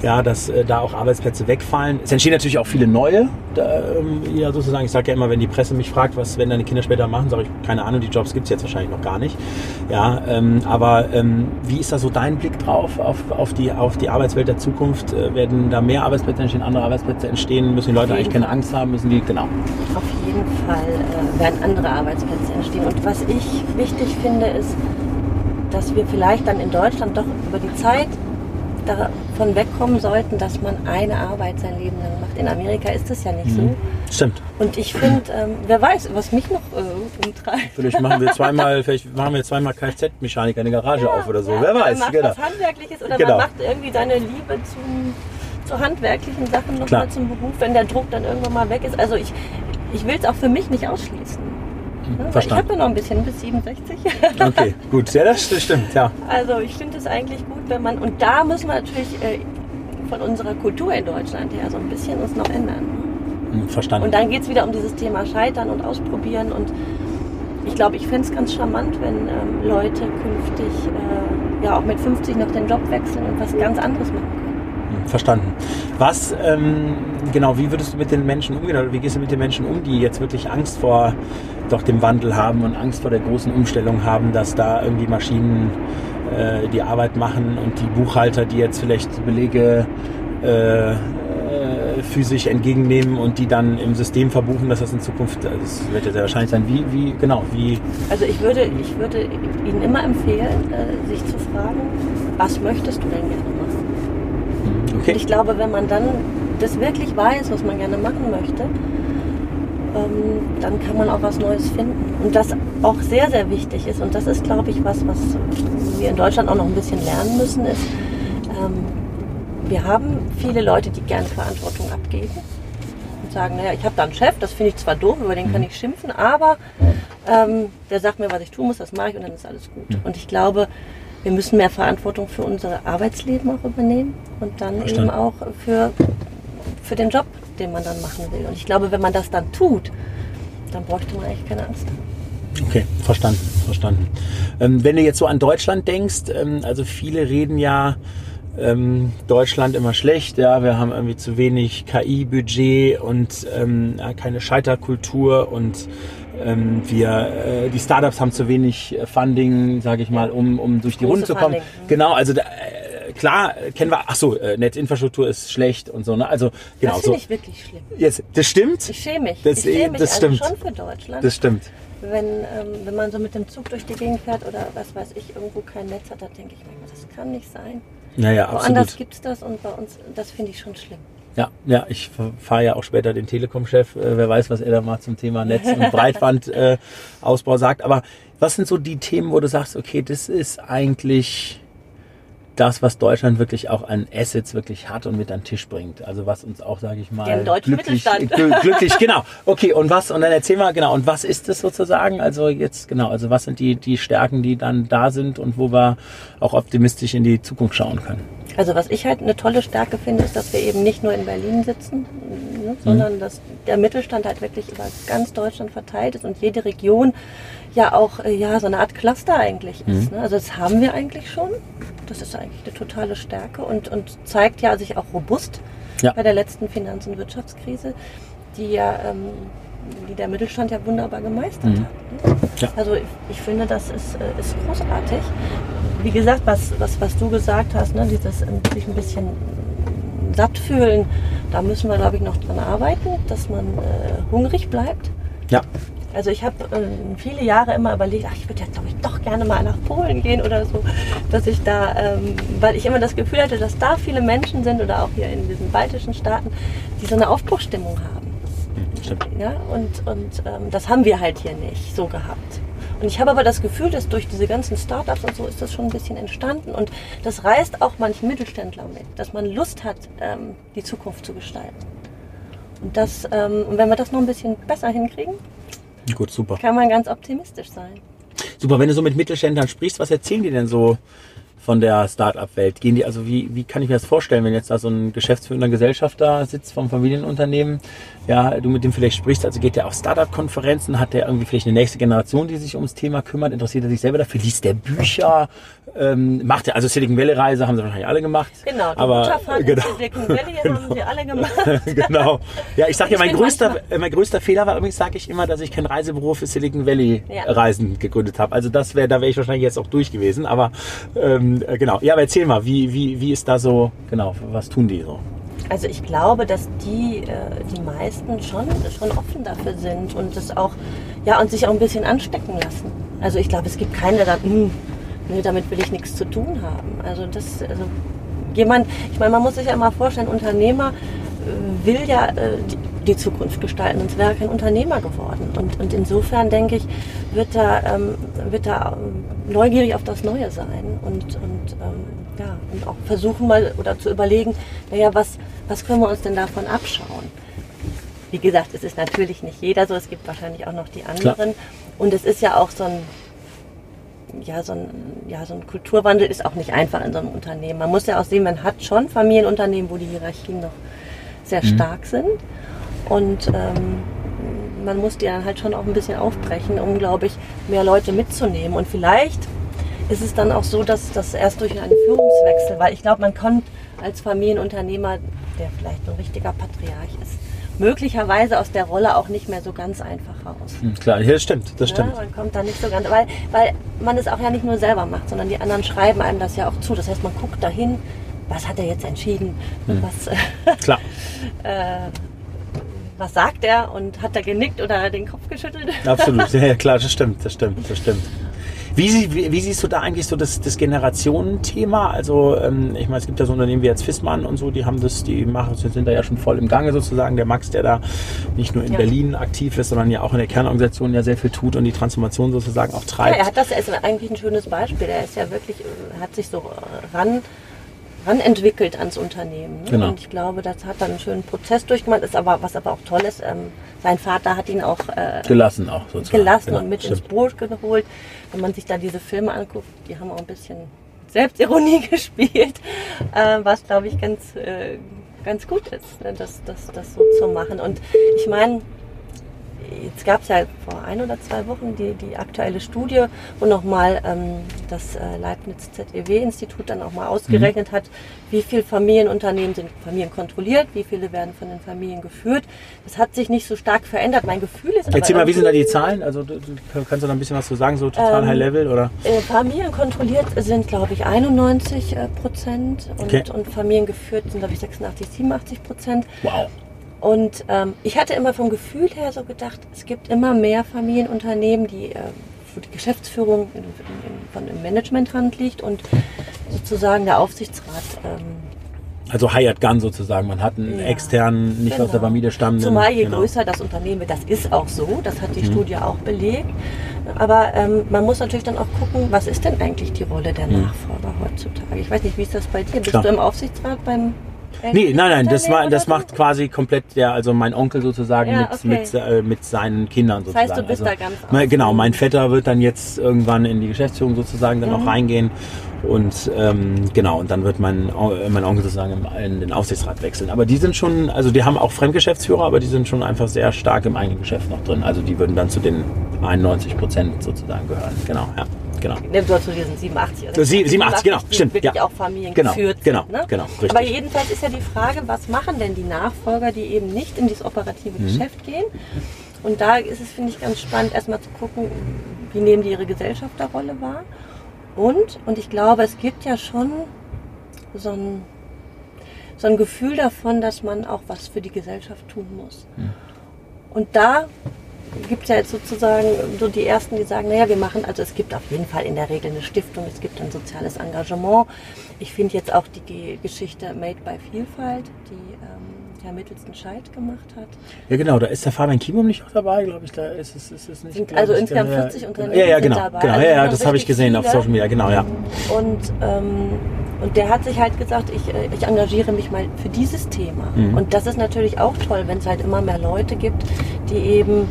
ja, dass äh, da auch Arbeitsplätze wegfallen. Es entstehen natürlich auch viele neue, da, ähm, ja sozusagen. Ich sage ja immer, wenn die Presse mich fragt, was werden deine Kinder später machen, sage ich, keine Ahnung, die Jobs gibt's jetzt wahrscheinlich noch gar nicht. Ja, ähm, aber ähm, wie ist da so dein Blick drauf auf, auf, die, auf die Arbeitswelt der Zukunft? Äh, werden da mehr Arbeitsplätze entstehen, andere Arbeitsplätze entstehen? Müssen die Leute eigentlich keine Angst haben? Müssen die, genau. Auf jeden Fall äh, werden andere Arbeitsplätze entstehen. Und was ich wichtig finde, ist, dass wir vielleicht dann in Deutschland doch über die Zeit davon wegkommen sollten, dass man eine Arbeit sein Leben lang macht. In Amerika ist das ja nicht Mhm. Stimmt. so. Und ich finde, ähm, wer weiß, was mich noch äh, umtreibt. <laughs> Vielleicht machen wir zweimal, vielleicht machen wir zweimal Kfz-Mechaniker in der Garage auf oder so. Wer weiß, Man macht genau. was Handwerkliches oder Genau. man macht irgendwie seine Liebe zum, zu handwerklichen Sachen Klar. nochmal zum Beruf, wenn der Druck dann irgendwann mal weg ist. Also ich, ich will es auch für mich nicht ausschließen. Ne? Weil Ich Verstanden. habe ja noch ein bisschen bis 67. <laughs> Okay, gut. Ja, das stimmt, ja. Also ich finde es eigentlich gut, wenn man, und da müssen wir natürlich äh, von unserer Kultur in Deutschland her so ein bisschen uns noch ändern. Hm, Verstanden. Und dann geht es wieder um dieses Thema Scheitern und Ausprobieren. Und ich glaube, ich fände es ganz charmant, wenn ähm, Leute künftig äh, ja auch mit 50 noch den Job wechseln und was ganz anderes machen können. Verstanden. Was, ähm, genau, wie würdest du mit den Menschen umgehen? Oder wie gehst du mit den Menschen um, die jetzt wirklich Angst vor doch dem Wandel haben und Angst vor der großen Umstellung haben, dass da irgendwie Maschinen äh, die Arbeit machen und die Buchhalter, die jetzt vielleicht Belege äh, äh, physisch entgegennehmen und die dann im System verbuchen, dass das in Zukunft, also das wird ja sehr wahrscheinlich sein, wie, wie, genau, wie, Also ich würde, ich würde Ihnen immer empfehlen, äh, sich zu fragen, was möchtest du denn gerne hm, Und okay, ich glaube, wenn man dann das wirklich weiß, was man gerne machen möchte, ähm, dann kann man auch was Neues finden. Und das auch sehr, sehr wichtig ist, und das ist, glaube ich, was, was wir in Deutschland auch noch ein bisschen lernen müssen, ist, ähm, wir haben viele Leute, die gerne Verantwortung abgeben und sagen, naja, ich habe da einen Chef, das finde ich zwar doof, über den kann mhm. ich schimpfen, aber ähm, der sagt mir, was ich tun muss, das mache ich und dann ist alles gut. Und ich glaube, wir müssen mehr Verantwortung für unser Arbeitsleben auch übernehmen und dann Verstanden. eben auch für, für den Job, den man dann machen will. Und ich glaube, wenn man das dann tut, dann bräuchte man eigentlich keine Angst haben. Okay, verstanden, verstanden. Ähm, wenn du jetzt so an Deutschland denkst, ähm, also viele reden ja ähm, Deutschland immer schlecht, ja, wir haben irgendwie zu wenig KI-Budget und ähm, keine Scheiterkultur und ähm, wir, äh, die Startups haben zu wenig äh, Funding, sage ich mal, um, um durch die Runde zu kommen. Funding. Genau, also da, äh, klar kennen wir, ach so, äh, Netzinfrastruktur ist schlecht und so, ne? Also genau das so. Finde ich wirklich schlimm. Jetzt, das stimmt. Ich schäme mich. Das, ich schäme mich das also stimmt. schon für Deutschland. Das stimmt. Wenn, ähm, wenn man so mit dem Zug durch die Gegend fährt oder was weiß ich, irgendwo kein Netz hat, da denke ich manchmal, das kann nicht sein. Naja, Woanders gibt es das und bei uns, das finde ich schon schlimm. Ja, ja, ich fahre ja auch später den Telekom-Chef. Äh, wer weiß, was er da mal zum Thema Netz- und <laughs> Breitbandausbau äh, sagt. Aber was sind so die Themen, wo du sagst, okay, das ist eigentlich das, was Deutschland wirklich auch an Assets wirklich hat und mit an den Tisch bringt. Also was uns auch, sage ich mal, Den deutschen glücklich, Mittelstand. glücklich, genau. Okay, und was, und dann erzähl mal, genau, und was ist das sozusagen? Also jetzt, genau, also was sind die, die Stärken, die dann da sind und wo wir auch optimistisch in die Zukunft schauen können? Also was ich halt eine tolle Stärke finde, ist, dass wir eben nicht nur in Berlin sitzen, ne, sondern mhm. dass der Mittelstand halt wirklich über ganz Deutschland verteilt ist und jede Region ja auch äh, ja so eine Art Cluster eigentlich ist. Mhm. Ne? Also das haben wir eigentlich schon. Das ist eigentlich eine totale Stärke und, und zeigt ja sich auch robust ja. bei der letzten Finanz- und Wirtschaftskrise, die ja ähm, die der Mittelstand ja wunderbar gemeistert mhm. hat. Ne? Ja. Also ich, ich, finde, das ist, äh, ist großartig. Wie gesagt, was, was, was du gesagt hast, ne, dieses ähm, sich ein bisschen satt fühlen, da müssen wir, glaube ich, noch dran arbeiten, dass man äh, hungrig bleibt. Ja. Also ich habe äh, viele Jahre immer überlegt, ach, ich würde jetzt glaube ich doch gerne mal nach Polen gehen oder so, dass ich da, ähm, weil ich immer das Gefühl hatte, dass da viele Menschen sind oder auch hier in diesen baltischen Staaten, die so eine Aufbruchstimmung haben. Stimmt. Ja, und und ähm, das haben wir halt hier nicht so gehabt. Und ich habe aber das Gefühl, dass durch diese ganzen Startups und so ist das schon ein bisschen entstanden. Und das reißt auch manchen Mittelständler mit, dass man Lust hat, ähm, die Zukunft zu gestalten. Und das, ähm, und wenn wir das noch ein bisschen besser hinkriegen, Gut, super. Kann man ganz optimistisch sein. Super, wenn du so mit Mittelständlern sprichst, was erzählen die denn so von der Start-up-Welt? Gehen die, also wie, wie kann ich mir das vorstellen, wenn jetzt da so ein geschäftsführender Gesellschafter sitzt vom Familienunternehmen, ja, du mit dem vielleicht sprichst, also geht der auf Start-up-Konferenzen, hat der irgendwie vielleicht eine nächste Generation, die sich ums Thema kümmert, interessiert er sich selber dafür, liest der Bücher, ähm, macht er, also Silicon Valley Reise haben sie wahrscheinlich alle gemacht. Genau, die aber genau, Silicon Valley <laughs> genau. haben sie alle gemacht. <laughs> genau. Ja, ich sag ja, mein größter, mein größter Fehler war übrigens, sage ich immer, dass ich kein Reisebüro für Silicon Valley ja. Reisen gegründet habe. Also das wäre, da wäre ich wahrscheinlich jetzt auch durch gewesen. Aber ähm, genau. Ja, aber erzähl mal, wie, wie, wie ist da so, genau, was tun die so? Also ich glaube, dass die, äh, die meisten schon, schon offen dafür sind und das auch, ja, und sich auch ein bisschen anstecken lassen. Also ich glaube, es gibt keinen, der sagt, hm, nee, damit will ich nichts zu tun haben. Also das, also jemand, ich meine, man muss sich ja mal vorstellen, Unternehmer äh, will ja äh, die, Zukunft gestalten, sonst wäre er kein Unternehmer geworden. Und, und insofern denke ich, wird er, ähm, wird er ähm, neugierig auf das Neue sein und, und ähm, ja, und auch versuchen mal oder zu überlegen, naja, was, was können wir uns denn davon abschauen? Wie gesagt, es ist natürlich nicht jeder so, es gibt wahrscheinlich auch noch die anderen. Klar. Und es ist ja auch so ein, ja, so ein, ja, so ein Kulturwandel ist auch nicht einfach in so einem Unternehmen. Man muss ja auch sehen, man hat schon Familienunternehmen, wo die Hierarchien noch sehr mhm. stark sind. Und ähm, man muss die dann halt schon auch ein bisschen aufbrechen, um, glaube ich, mehr Leute mitzunehmen. Und vielleicht ist es dann auch so, dass das erst durch einen Führungswechsel, weil ich glaube, man kommt als Familienunternehmer, der vielleicht ein richtiger Patriarch ist, möglicherweise aus der Rolle auch nicht mehr so ganz einfach raus. Hm, klar, ja, das stimmt, das stimmt. Ja, man kommt da nicht so ganz, weil, weil man es auch ja nicht nur selber macht, sondern die anderen schreiben einem das ja auch zu. Das heißt, man guckt dahin, was hat er jetzt entschieden hm. was, klar. <laughs> äh, was sagt er und hat er genickt oder den Kopf geschüttelt? Absolut, <laughs> ja, klar, das stimmt, das stimmt, das stimmt. Wie, wie, wie, siehst du da eigentlich so das, das Generationenthema? Also ähm, ich meine, es gibt ja so Unternehmen wie jetzt Fissmann und so, die haben das, die machen, sind da ja schon voll im Gange sozusagen. Der Max, der da nicht nur in ja. Berlin aktiv ist, sondern ja auch in der Kernorganisation ja sehr viel tut und die Transformation sozusagen auch treibt. Ja, er hat das, er ist eigentlich ein schönes Beispiel. Er ist ja wirklich, hat sich so ran ran entwickelt ans Unternehmen. Ne? Genau. Und ich glaube, das hat dann einen schönen Prozess durchgemacht. Ist aber, was aber auch toll ist, ähm, sein Vater hat ihn auch äh, gelassen, auch sozusagen. gelassen genau, und mit stimmt. ins Boot geholt. Wenn man sich da diese Filme anguckt, die haben auch ein bisschen Selbstironie <laughs> gespielt, äh, was glaube ich ganz, äh, ganz gut ist, ne? das, das, das so zu machen. Und ich meine, jetzt gab es ja vor ein oder zwei Wochen die, die aktuelle Studie, wo nochmal ähm, das äh, Leibniz ZEW-Institut dann auch mal ausgerechnet mhm. hat, wie viele Familienunternehmen sind familienkontrolliert, wie viele werden von den Familien geführt. Das hat sich nicht so stark verändert. Mein Gefühl ist Erzähl mal, wie sind da die Zahlen? Also du, kannst du da ein bisschen was zu sagen, so total ähm, High Level oder? Äh, familienkontrolliert sind, glaube ich, 91 äh, Prozent und, okay. und familiengeführt sind, glaube ich, 86, 87 Prozent. Wow. Und ähm, ich hatte immer vom Gefühl her so gedacht, es gibt immer mehr Familienunternehmen, die, äh, wo die Geschäftsführung in, in, von im Managementhand liegt und sozusagen der Aufsichtsrat. Ähm, also Hired Gun sozusagen. Man hat einen ja, externen, nicht genau. aus der genau. Familie stammenden. Zumal je genau. größer das Unternehmen wird, das ist auch so, das hat die mhm. Studie auch belegt. Aber ähm, man muss natürlich dann auch gucken, was ist denn eigentlich die Rolle der mhm. Nachfolger heutzutage? Ich weiß nicht, wie ist das bei dir? Bist Klar. du im Aufsichtsrat beim Nee, nein, nein, das, war, das macht quasi komplett der, also mein Onkel sozusagen ja, mit, okay. mit, äh, mit seinen Kindern sozusagen. Das heißt, du bist also, da ganz mein, Genau, mein Vetter wird dann jetzt irgendwann in die Geschäftsführung sozusagen dann auch reingehen. Und ähm, genau, und dann wird mein, mein Onkel sozusagen in den Aufsichtsrat wechseln. Aber die sind schon, also die haben auch Fremdgeschäftsführer, aber die sind schon einfach sehr stark im eigenen Geschäft noch drin. Also die würden dann zu den 91 Prozent sozusagen gehören. Genau, ja genau. Ne, du hast diesen 87. Also 87, genau, stimmt. Wirklich ja. auch Familien genau, geführt genau, sind. Ne? Genau, richtig. Aber jedenfalls ist ja die Frage, was machen denn die Nachfolger, die eben nicht in dieses operative mhm. Geschäft gehen? Und da ist es, finde ich, ganz spannend, erstmal zu gucken, wie nehmen die ihre Gesellschafterrolle wahr. Und, und ich glaube, es gibt ja schon so ein, so ein Gefühl davon, dass man auch was für die Gesellschaft tun muss. Mhm. Und da gibt es ja jetzt sozusagen so die Ersten, die sagen, naja, wir machen, also es gibt auf jeden Fall in der Regel eine Stiftung, es gibt ein soziales Engagement. Ich finde jetzt auch die Geschichte Made by Vielfalt, die ähm, Herr Mittelsten Scheid gemacht hat. Ja genau, da ist der Fabian Kimum nicht auch dabei, glaube ich, da ist es, ist es nicht. Sind also insgesamt 40 ja, Unternehmen ja, ja, genau, dabei. Genau, also ja, ja, das habe ich gesehen viele. auf Social Media, genau, ja. Und ähm, und der hat sich halt gesagt, ich, äh, ich engagiere mich mal für dieses Thema. Mhm. Und das ist natürlich auch toll, wenn es halt immer mehr Leute gibt, die eben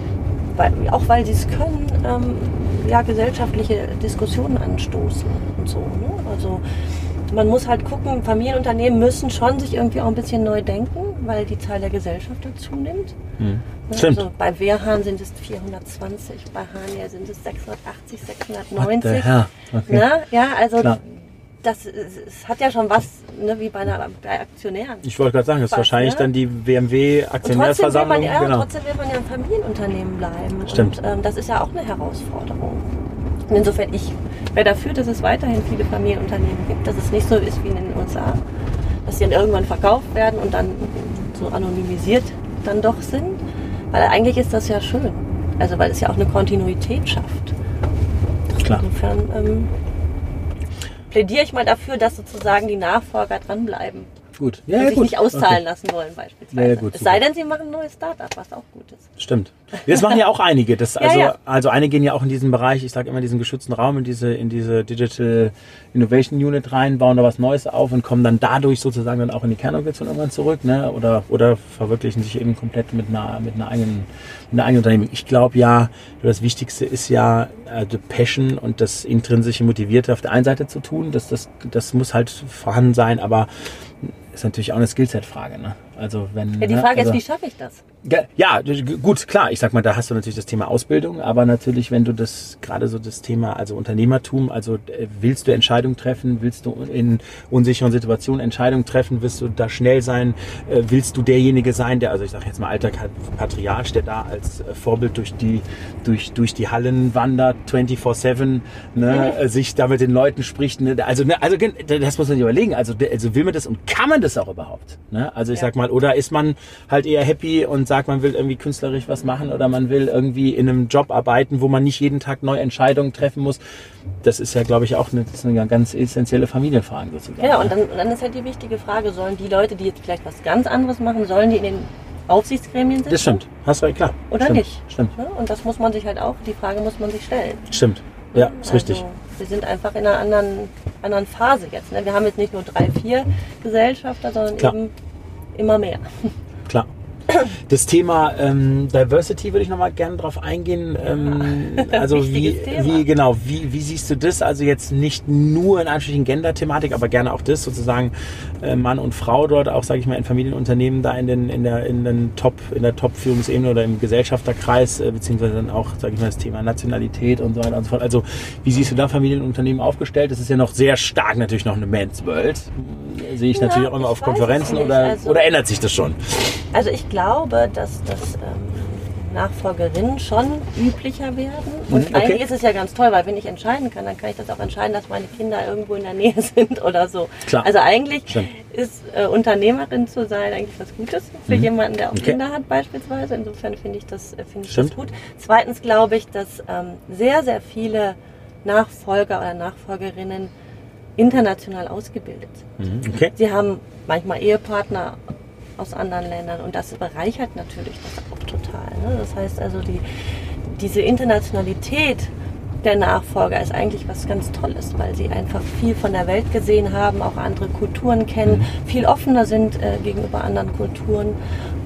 weil, auch weil sie es können, ähm, ja, gesellschaftliche Diskussionen anstoßen und so. Ne? Also man muss halt gucken, Familienunternehmen müssen schon sich irgendwie auch ein bisschen neu denken, weil die Zahl der Gesellschafter zunimmt. Hm. Stimmt. Also bei Wehrhahn sind es 420, bei Hania sind es 680, 690. Okay. Na, ja, also Klar das, es hat ja schon was, ne, wie bei, einer, bei Aktionären. Ich wollte gerade sagen, das ist wahrscheinlich ne? dann die BMW-Aktionärsversammlung. Trotzdem, ja, genau. trotzdem will man ja ein Familienunternehmen bleiben. Stimmt. Und ähm, das ist ja auch eine Herausforderung. Und insofern, ich wäre dafür, dass es weiterhin viele Familienunternehmen gibt, dass es nicht so ist wie in den USA, dass sie dann irgendwann verkauft werden und dann so anonymisiert dann doch sind. Weil eigentlich ist das ja schön. Also weil es ja auch eine Kontinuität schafft. Klar. Insofern ähm, plädiere ich mal dafür, dass sozusagen die Nachfolger dranbleiben. Gut. Ja, ja, sich gut. nicht auszahlen okay. lassen wollen beispielsweise. Ja, gut, es sei denn, sie machen ein neues Startup, was auch gut ist. Stimmt. Das machen ja auch einige. Das, also, ja, also einige gehen ja auch in diesen Bereich, ich sage immer diesen geschützten Raum, in diese, in diese Digital Innovation Unit rein, bauen da was Neues auf und kommen dann dadurch sozusagen dann auch in die Kernorganisation irgendwann zurück, ne? Oder, oder verwirklichen sich eben komplett mit einer, mit einer eigenen, mit einer eigenen Unternehmung. Ich glaube ja, das Wichtigste ist ja äh, die Passion und das intrinsische Motivierte auf der einen Seite zu tun. Das, das, das muss halt vorhanden sein, aber ist natürlich auch eine Skillset-Frage. Ne? Also wenn, ja, die ne, Frage also, ist, wie schaffe ich das? Ja, gut, klar. Ich sag mal, da hast du natürlich das Thema Ausbildung, aber natürlich, wenn du das gerade so das Thema, also Unternehmertum, also äh, willst du Entscheidungen treffen, willst du in unsicheren Situationen Entscheidungen treffen, willst du da schnell sein, äh, willst du derjenige sein, der, also ich sage jetzt mal alter Patriarch, der da als äh, Vorbild durch die durch durch die Hallen wandert, 24/7, ne, mhm. sich da mit den Leuten spricht, ne, also ne, also das muss man sich überlegen. Also also will man das und kann man das auch überhaupt? Ne? Also ich ja. sag mal, oder ist man halt eher happy und sagt, man will irgendwie künstlerisch was machen oder man will irgendwie in einem Job arbeiten, wo man nicht jeden Tag neue Entscheidungen treffen muss. Das ist ja, glaube ich, auch eine, eine ganz essentielle Familienfrage sozusagen. Ja, und dann, dann ist halt die wichtige Frage, sollen die Leute, die jetzt vielleicht was ganz anderes machen, sollen die in den Aufsichtsgremien sitzen? Das stimmt. Hast du klar. Oder stimmt. nicht? Stimmt. Ja, und das muss man sich halt auch, die Frage muss man sich stellen. Stimmt. Ja, ist richtig. Also, wir sind einfach in einer anderen, anderen Phase jetzt. Ne? Wir haben jetzt nicht nur drei, vier Gesellschafter, sondern Klar. eben immer mehr. Klar. Das Thema ähm, Diversity würde ich nochmal gerne drauf eingehen. Ähm, <laughs> also wie, Thema. wie genau, wie, wie siehst du das? Also jetzt nicht nur in Anführungsstrichen Gender-Thematik, aber gerne auch das sozusagen äh, Mann und Frau dort, auch sage ich mal in Familienunternehmen da in den in der in den Top in der Top-Führungsebene oder im Gesellschafterkreis äh, beziehungsweise dann auch sage ich mal das Thema Nationalität und so weiter und so fort. Also wie siehst du da Familienunternehmen aufgestellt? Das ist ja noch sehr stark natürlich noch eine Man's World. Sehe ich Ja, natürlich auch immer auf Konferenzen oder Also- oder ändert sich das schon? Also ich glaube, dass, dass ähm, Nachfolgerinnen schon üblicher werden. Und Mhm, okay. eigentlich ist es ja ganz toll, weil wenn ich entscheiden kann, dann kann ich das auch entscheiden, dass meine Kinder irgendwo in der Nähe <laughs> sind oder so. Klar. Also eigentlich Stimmt. ist äh, Unternehmerin zu sein eigentlich was Gutes für Mhm. jemanden, der auch Okay. Kinder hat beispielsweise. Insofern finde ich das, äh, finde ich Stimmt. das gut. Zweitens glaube ich, dass ähm, sehr, sehr viele Nachfolger oder Nachfolgerinnen international ausgebildet sind. Mhm, Okay. Sie haben manchmal Ehepartner aus anderen Ländern und das bereichert natürlich das auch total. Ne? Das heißt also, die, diese Internationalität der Nachfolger ist eigentlich was ganz Tolles, weil sie einfach viel von der Welt gesehen haben, auch andere Kulturen kennen, viel offener sind äh, gegenüber anderen Kulturen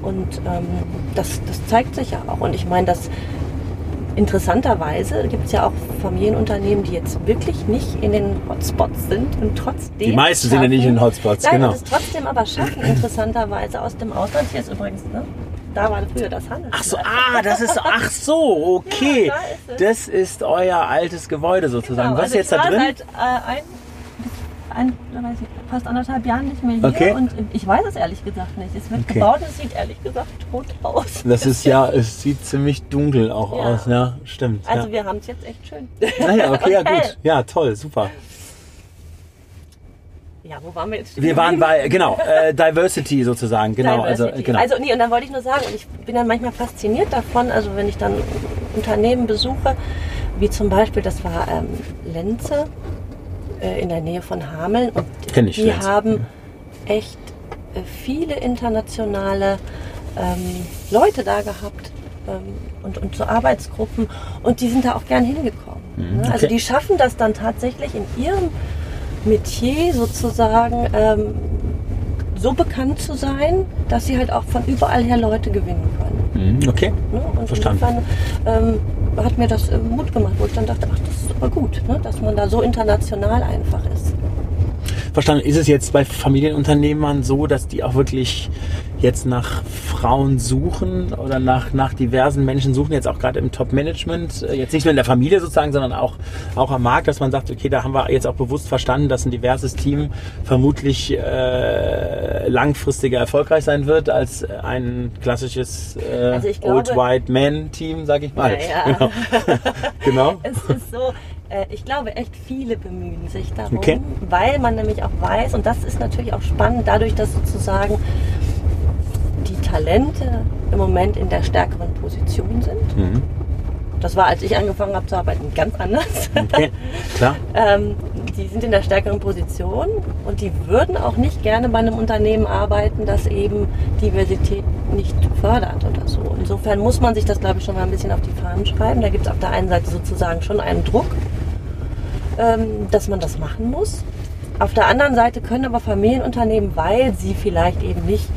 und ähm, das, das zeigt sich ja auch. Und ich meine, das interessanterweise gibt es ja auch Familienunternehmen, die jetzt wirklich nicht in den Hotspots sind und trotzdem. Die meisten sind ja nicht in den schaffen- Hotspots, Nein, genau. und es trotzdem aber schaffen, interessanterweise aus dem Ausland. Hier ist übrigens, ne? Da war früher das Handel. Ach so, ah, das ist, ach so, okay. <laughs> Ja, da ist. Das ist euer altes Gebäude sozusagen. Genau, Was ist also jetzt ich da drin? Seit äh, ein, ein, weiß ich, fast anderthalb Jahren nicht mehr hier Okay. und ich weiß es ehrlich gesagt nicht. Es wird Okay. gebaut und es sieht ehrlich gesagt tot aus. <laughs> Das ist ja, es sieht ziemlich dunkel auch Ja. aus, ja, stimmt. Also ja. wir haben es jetzt echt schön. Naja, okay, ja <laughs> gut. Ja, toll, super. Ja, wo waren wir jetzt? Wir waren bei, genau, äh, Diversity sozusagen, genau. Also, Diversity. genau. also nee, und dann wollte ich nur sagen, und ich bin dann manchmal fasziniert davon, also wenn ich dann Unternehmen besuche, wie zum Beispiel, das war ähm, Lenze äh, in der Nähe von Hameln und Kenn ich, die Lenze. haben echt äh, viele internationale ähm, Leute da gehabt ähm, und, und so Arbeitsgruppen und die sind da auch gern hingekommen. Mhm, ne? Also okay. die schaffen das dann tatsächlich in ihrem Metier sozusagen ähm, so bekannt zu sein, dass sie halt auch von überall her Leute gewinnen können. Mhm, okay. Ne? Und Verstanden. insofern ähm, hat mir das äh, Mut gemacht, wo ich dann dachte, ach, das ist aber gut, ne? dass man da so international einfach ist. Verstanden. Ist es jetzt bei Familienunternehmern so, dass die auch wirklich jetzt nach Frauen suchen oder nach, nach diversen Menschen suchen, jetzt auch gerade im Top-Management, äh, jetzt nicht nur in der Familie sozusagen, sondern auch, auch am Markt, dass man sagt, okay, da haben wir jetzt auch bewusst verstanden, dass ein diverses Team vermutlich äh, langfristiger erfolgreich sein wird als ein klassisches äh, Also glaube- Old White Man Team, sag ich mal. Ja, ja. Genau. <laughs> genau. Es ist so, äh, ich glaube echt viele bemühen sich darum, Okay. weil man nämlich auch weiß, und das ist natürlich auch spannend, dadurch, dass sozusagen Talente im Moment in der stärkeren Position sind. Mhm. Das war, als ich angefangen habe zu arbeiten, ganz anders. <laughs> Okay, klar. <laughs> ähm, die sind in der stärkeren Position und die würden auch nicht gerne bei einem Unternehmen arbeiten, das eben Diversität nicht fördert oder so. Insofern muss man sich das, glaube ich, schon mal ein bisschen auf die Fahnen schreiben. Da gibt es auf der einen Seite sozusagen schon einen Druck, ähm, dass man das machen muss. Auf der anderen Seite können aber Familienunternehmen, weil sie vielleicht eben nicht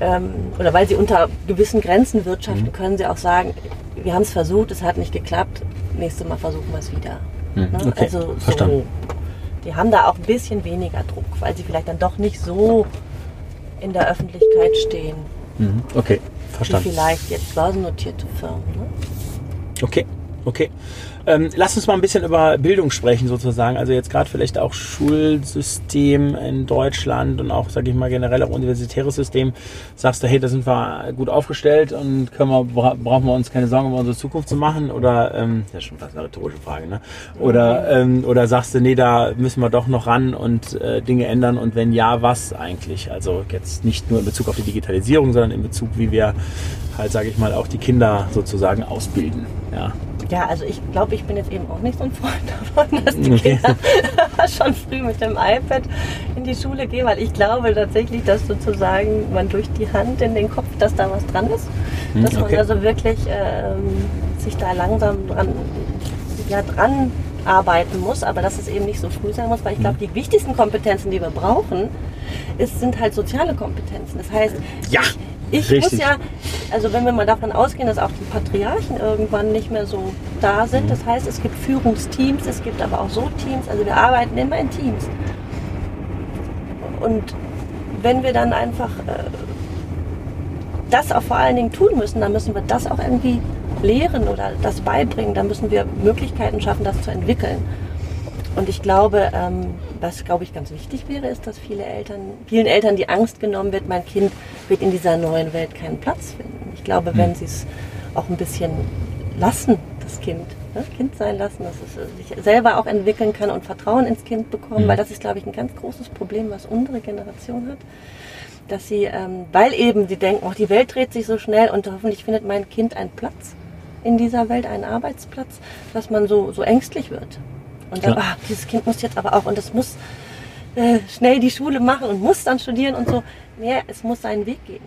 ähm, oder weil sie unter gewissen Grenzen wirtschaften, können sie auch sagen, wir haben es versucht, es hat nicht geklappt, nächstes Mal versuchen wir es wieder. Mhm, Ne? okay, Also so, die haben da auch ein bisschen weniger Druck, weil sie vielleicht dann doch nicht so in der Öffentlichkeit stehen, Mhm. Okay, wie verstanden. vielleicht jetzt börsennotierte Firmen. Ne? Okay, Okay. Ähm, lass uns mal ein bisschen über Bildung sprechen sozusagen. Also jetzt gerade vielleicht auch Schulsystem in Deutschland und auch, sage ich mal, generell auch universitäres System. Sagst du, hey, da sind wir gut aufgestellt und können wir, brauchen wir uns keine Sorgen über unsere Zukunft zu machen? Oder, ähm, das ist schon fast eine rhetorische Frage, ne? Oder, ähm, oder sagst du, nee, da müssen wir doch noch ran und äh, Dinge ändern und wenn ja, was eigentlich? Also jetzt nicht nur in Bezug auf die Digitalisierung, sondern in Bezug, wie wir halt, sage ich mal, auch die Kinder sozusagen ausbilden. Ja. Ja, also ich glaube, ich bin jetzt eben auch nicht so ein Freund <laughs> davon, dass die Kinder <laughs> schon früh mit dem iPad in die Schule gehen, weil ich glaube tatsächlich, dass sozusagen man durch die Hand in den Kopf, dass da was dran ist. Hm, dass okay. man also wirklich ähm, sich da langsam dran, ja, dran arbeiten muss, aber dass es eben nicht so früh sein muss, weil ich glaube, hm. die wichtigsten Kompetenzen, die wir brauchen, ist, sind halt soziale Kompetenzen. Das heißt, ja. ich, ich Richtig. muss ja, also wenn wir mal davon ausgehen, dass auch die Patriarchen irgendwann nicht mehr so da sind, das heißt, es gibt Führungsteams, es gibt aber auch so Teams, also wir arbeiten immer in Teams. Und wenn wir dann einfach äh, das auch vor allen Dingen tun müssen, dann müssen wir das auch irgendwie lehren oder das beibringen, dann müssen wir Möglichkeiten schaffen, das zu entwickeln. Und ich glaube, ähm, was glaube ich ganz wichtig wäre, ist, dass viele Eltern, vielen Eltern die Angst genommen wird, mein Kind wird in dieser neuen Welt keinen Platz finden. Ich glaube, wenn hm. sie es auch ein bisschen lassen, das Kind, ne? Kind sein lassen, dass es äh, sich selber auch entwickeln kann und Vertrauen ins Kind bekommen, mhm. weil das ist, glaube ich, ein ganz großes Problem, was unsere Generation hat. Dass sie, ähm, weil eben sie denken, oh, die Welt dreht sich so schnell und hoffentlich findet mein Kind einen Platz in dieser Welt, einen Arbeitsplatz, dass man so, so ängstlich wird. Und dann, ah, dieses Kind muss jetzt aber auch und es muss äh, schnell die Schule machen und muss dann studieren und so. Nee, es muss seinen Weg gehen.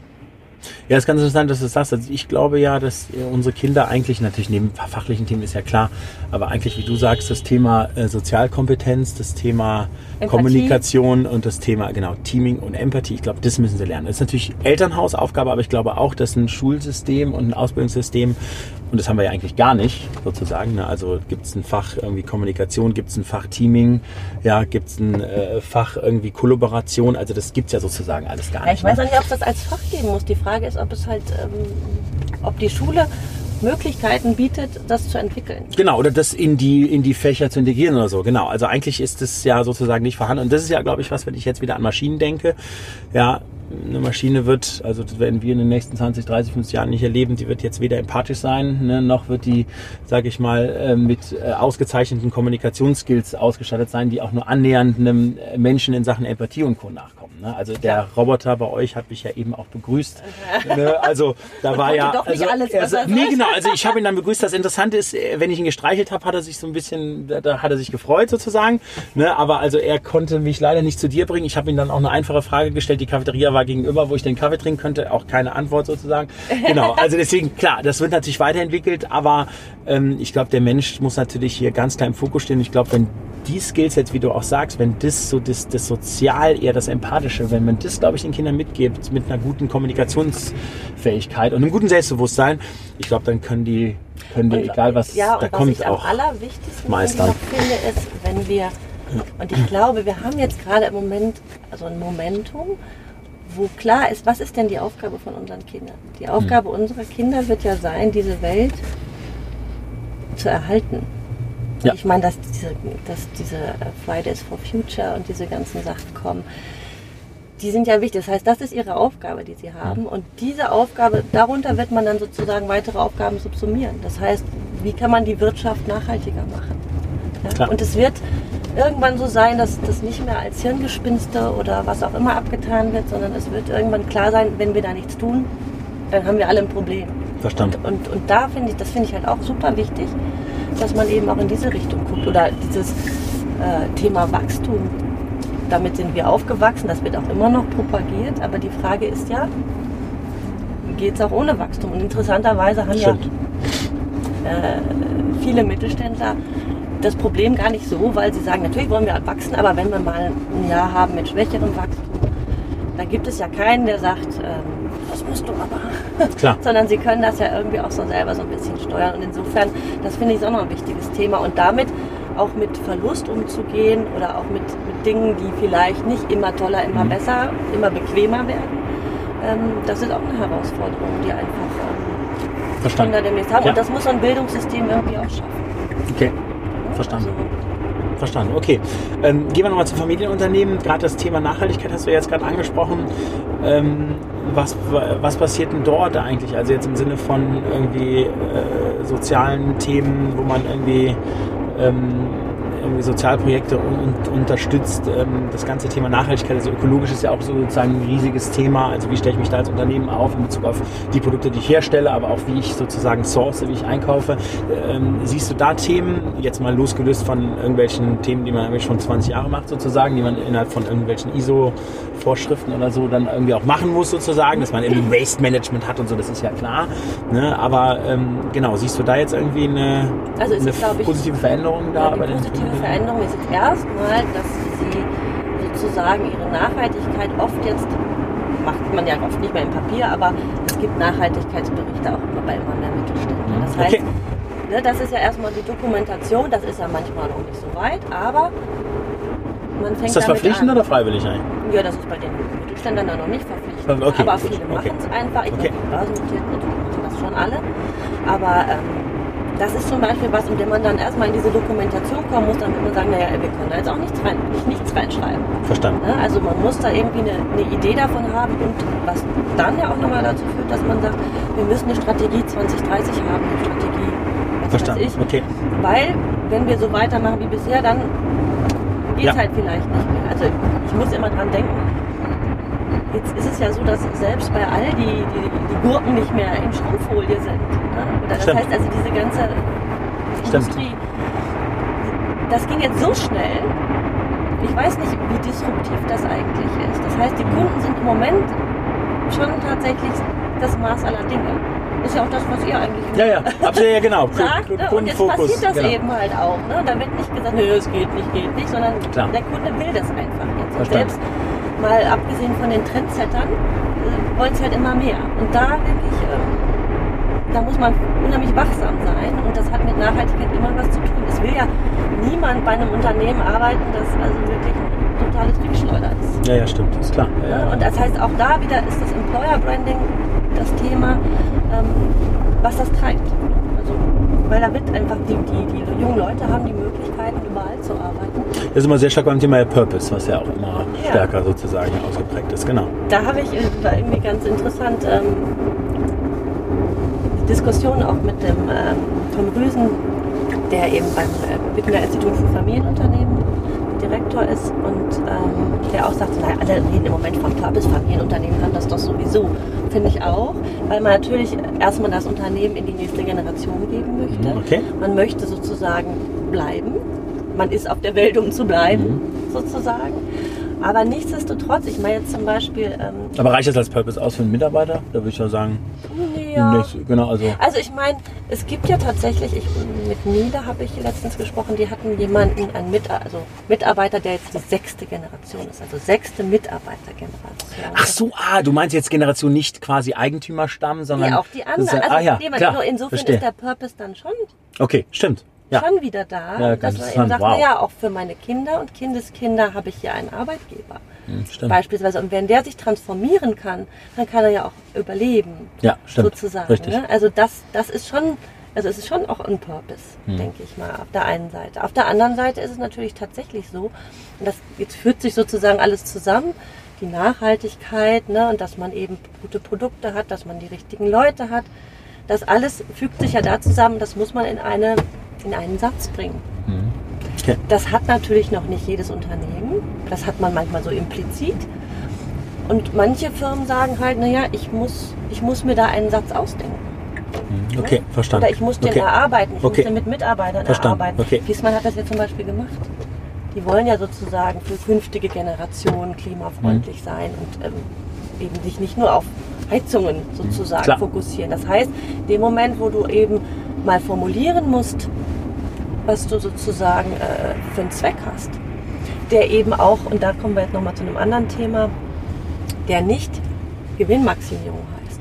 Ja, es ist ganz interessant, dass du das sagst. Also ich glaube ja, dass unsere Kinder eigentlich, natürlich neben fachlichen Themen ist ja klar, aber eigentlich, wie du sagst, das Thema äh, Sozialkompetenz, das Thema Empathie. Kommunikation und das Thema, genau, Teaming und Empathie, ich glaube, das müssen sie lernen. Das ist natürlich Elternhausaufgabe, aber ich glaube auch, dass ein Schulsystem und ein Ausbildungssystem und das haben wir ja eigentlich gar nicht, sozusagen. Ne? Also gibt es ein Fach irgendwie Kommunikation, gibt es ein Fach Teaming, ja, gibt es ein äh, Fach irgendwie Kollaboration. Also das gibt es ja sozusagen alles gar ja, nicht. Ich weiß ne? auch nicht, ob es das als Fach geben muss. Die Frage ist, ob es halt, ähm, ob die Schule Möglichkeiten bietet, das zu entwickeln. Genau, oder das in die, in die Fächer zu integrieren oder so. Genau. Also eigentlich ist das ja sozusagen nicht vorhanden. Und das ist ja, glaube ich, was, wenn ich jetzt wieder an Maschinen denke. Ja, eine Maschine wird, also das werden wir in den nächsten 20, 30, 50 Jahren nicht erleben, die wird jetzt weder empathisch sein, ne, noch wird die, sage ich mal, äh, mit äh, ausgezeichneten Kommunikationsskills ausgestattet sein, die auch nur annähernd einem Menschen in Sachen Empathie und Co. nachkommen. Ne? Also der Roboter bei euch hat mich ja eben auch begrüßt. Ne? Also da war ja, doch nicht also, alles er, nee genau, also ich habe ihn dann begrüßt. Das Interessante ist, äh, wenn ich ihn gestreichelt habe, hat er sich so ein bisschen, da hat er sich gefreut sozusagen. Ne? Aber also er konnte mich leider nicht zu dir bringen. Ich habe ihm dann auch eine einfache Frage gestellt. Die Cafeteria war war gegenüber, wo ich den Kaffee trinken könnte, auch keine Antwort sozusagen. Genau, also deswegen, klar, das wird natürlich weiterentwickelt, aber ähm, ich glaube, der Mensch muss natürlich hier ganz klar im Fokus stehen. Ich glaube, wenn die Skills jetzt, wie du auch sagst, wenn das so das, das Sozial, eher das Empathische, wenn man das, glaube ich, den Kindern mitgibt, mit einer guten Kommunikationsfähigkeit und einem guten Selbstbewusstsein, ich glaube, dann können die, können die, und, egal was ja, da kommt, was ich auch meistern. finde, ist, wenn wir, und ich glaube, wir haben jetzt gerade im Moment also ein Momentum, wo klar ist, was ist denn die Aufgabe von unseren Kindern? Die Aufgabe mhm. unserer Kinder wird ja sein, diese Welt zu erhalten. Ja. Ich meine, dass diese, dass diese äh, Fridays for Future und diese ganzen Sachen kommen, die sind ja wichtig. Das heißt, das ist ihre Aufgabe, die sie haben. Und diese Aufgabe, darunter wird man dann sozusagen weitere Aufgaben subsumieren. Das heißt, wie kann man die Wirtschaft nachhaltiger machen? Ja? Und es wird irgendwann so sein, dass das nicht mehr als Hirngespinste oder was auch immer abgetan wird, sondern es wird irgendwann klar sein, wenn wir da nichts tun, dann haben wir alle ein Problem. Verstanden. Und, und, und da finde ich, das finde ich halt auch super wichtig, dass man eben auch in diese Richtung guckt oder dieses äh, Thema Wachstum. Damit sind wir aufgewachsen, das wird auch immer noch propagiert, aber die Frage ist ja, geht es auch ohne Wachstum? Und interessanterweise haben Stimmt. ja äh, viele Mittelständler das Problem gar nicht so, weil sie sagen, natürlich wollen wir wachsen, aber wenn wir mal ein Jahr haben mit schwächerem Wachstum, dann gibt es ja keinen, der sagt, ähm, das musst du aber. <laughs> Klar. Sondern sie können das ja irgendwie auch so selber so ein bisschen steuern. Und insofern, das finde ich auch noch ein wichtiges Thema. Und damit auch mit Verlust umzugehen oder auch mit, mit Dingen, die vielleicht nicht immer toller, immer mhm. besser, immer bequemer werden, ähm, das ist auch eine Herausforderung, die einfach ähm, Verstanden. Kinder demnächst haben. Ja. Und das muss so ein Bildungssystem irgendwie auch schaffen. Okay, verstanden. Verstanden, okay. Ähm, gehen wir nochmal zu Familienunternehmen. Gerade das Thema Nachhaltigkeit hast du jetzt gerade angesprochen. Ähm, was, was passiert denn dort eigentlich? Also jetzt im Sinne von irgendwie äh, sozialen Themen, wo man irgendwie, ähm, irgendwie Sozialprojekte un un unterstützt. Ähm, das ganze Thema Nachhaltigkeit, also ökologisch ist ja auch so sozusagen ein riesiges Thema. Also wie stelle ich mich da als Unternehmen auf in Bezug auf die Produkte, die ich herstelle, aber auch wie ich sozusagen source, wie ich einkaufe. Ähm, siehst du da Themen, jetzt mal losgelöst von irgendwelchen Themen, die man eigentlich schon 20 Jahre macht sozusagen, die man innerhalb von irgendwelchen ISO-Vorschriften oder so dann irgendwie auch machen muss sozusagen, dass man irgendwie Waste Management hat und so, das ist ja klar. Ne? Aber ähm, genau, siehst du da jetzt irgendwie eine, Also eine ist, glaub ich, positive Veränderung da? Ja, bei den positive Unternehmen? Veränderung ist jetzt erstmal, dass sie sozusagen ihre Nachhaltigkeit oft jetzt, macht man ja oft nicht mehr im Papier, aber es gibt Nachhaltigkeitsberichte auch immer bei immer mehr Mittelständlern. Das heißt, Okay. ne, das ist ja erstmal die Dokumentation, das ist ja manchmal noch nicht so weit, aber man fängt Ist das verpflichtend an. oder freiwillig eigentlich? Ja, das ist bei den Mittelständlern dann noch nicht verpflichtend. Okay, aber viele okay. machen es einfach. Ich Okay. glaube, die börsennotierten Unternehmen machen das schon alle. Aber ähm, das ist zum Beispiel was, in dem man dann erstmal in diese Dokumentation kommen muss, damit man sagen, naja, wir können da jetzt auch nichts, rein, nicht, nichts reinschreiben. Verstanden. Ne? Also man muss da irgendwie eine, eine Idee davon haben und was dann ja auch nochmal dazu führt, dass man sagt, wir müssen eine Strategie 2030 haben, eine Strategie, Verstanden. ich. Okay. Weil, wenn wir so weitermachen wie bisher, dann geht es Ja. halt vielleicht nicht mehr. Also ich muss immer dran denken, jetzt ist es ja so, dass selbst bei Aldi die, die Gurken nicht mehr in Schrumpffolie sind. Ne? Oder das Stimmt. heißt also diese ganze Industrie, das ging jetzt so schnell, ich weiß nicht, wie disruptiv das eigentlich ist. Das heißt, die Kunden sind im Moment schon tatsächlich das Maß aller Dinge. Ist ja auch das, was ihr eigentlich Ja, ja, <laughs> absolut, ja, genau. sagt. Ne? Und jetzt Kundenfokus, passiert das genau. eben halt auch. Ne? Da wird nicht gesagt, nee, es geht nicht, geht nicht, sondern Klar. der Kunde will das einfach jetzt. Selbst mal abgesehen von den Trendsettern, äh, wollen es halt immer mehr. Und da denke ich, ähm, da muss man unheimlich wachsam sein. Und das hat mit Nachhaltigkeit immer was zu tun. Es will ja niemand bei einem Unternehmen arbeiten, das also wirklich ein totales Wegschleuder ist. Ja, ja, stimmt, ist klar. Ja, ja. Und das heißt, auch da wieder ist das Employer Branding das Thema, ähm, was das treibt. Also, weil da wird einfach, die, die, die jungen Leute haben die Möglichkeiten, überall zu arbeiten. Das ist immer sehr stark beim Thema Purpose, was ja auch immer Ja. stärker sozusagen ausgeprägt ist, genau. Da habe ich, äh, war irgendwie ganz interessant, ähm, die Diskussion auch mit dem ähm, Tom Rüsen, der eben beim äh, Wittner Institut für Familienunternehmen Direktor ist und ähm, der auch sagt, naja, alle reden im Moment vom Purpose, Familienunternehmen haben das doch sowieso. Finde ich auch, weil man natürlich erstmal das Unternehmen in die nächste Generation geben möchte. Mhm, okay. Man möchte sozusagen bleiben. Man ist auf der Welt, um zu bleiben, Mhm. sozusagen. Aber nichtsdestotrotz, ich meine jetzt zum Beispiel, ähm, Aber reicht das als Purpose aus für einen Mitarbeiter? Da würde ich ja sagen, ja, nicht, genau, also also ich meine, es gibt ja tatsächlich, ich, mit Nida habe ich letztens gesprochen, die hatten jemanden, einen Mit, also Mitarbeiter, der jetzt die sechste Generation ist, also sechste Mitarbeitergeneration. Ach so, ah, du meinst jetzt Generation nicht quasi Eigentümerstamm, sondern Nee, auch die anderen. Ja- Also ah, ja, nee, klar, nur insofern verstehe. ist der Purpose dann schon, Okay, stimmt. Ja. schon wieder da, Ja, dass man eben sagt, wow. naja, auch für meine Kinder und Kindeskinder habe ich hier einen Arbeitgeber. Hm, Stimmt. Beispielsweise. Und wenn der sich transformieren kann, dann kann er ja auch überleben. Ja, stimmt. Sozusagen. Richtig. Ne? Also das, das ist schon, also es ist schon auch ein Purpose, Hm. denke ich mal, auf der einen Seite. Auf der anderen Seite ist es natürlich tatsächlich so, und das jetzt führt sich sozusagen alles zusammen, die Nachhaltigkeit, ne, und dass man eben gute Produkte hat, dass man die richtigen Leute hat. Das alles fügt sich ja da zusammen, das muss man in eine, in einen Satz bringen. Okay. Das hat natürlich noch nicht jedes Unternehmen. Das hat man manchmal so implizit. Und manche Firmen sagen halt, naja, ich muss, ich muss mir da einen Satz ausdenken. Hm, Okay, verstanden. Oder ich muss den okay. erarbeiten. Ich Okay. muss den mit Mitarbeitern Verstanden. erarbeiten. Okay. Wiesmann hat das ja zum Beispiel gemacht. Die wollen ja sozusagen für künftige Generationen klimafreundlich Mhm. sein und ähm, eben sich nicht nur auf Heizungen sozusagen Mhm. Fokussieren. Das heißt, in dem Moment, wo du eben mal formulieren musst, was du sozusagen äh, für einen Zweck hast, der eben auch, und da kommen wir jetzt nochmal zu einem anderen Thema, der nicht Gewinnmaximierung heißt.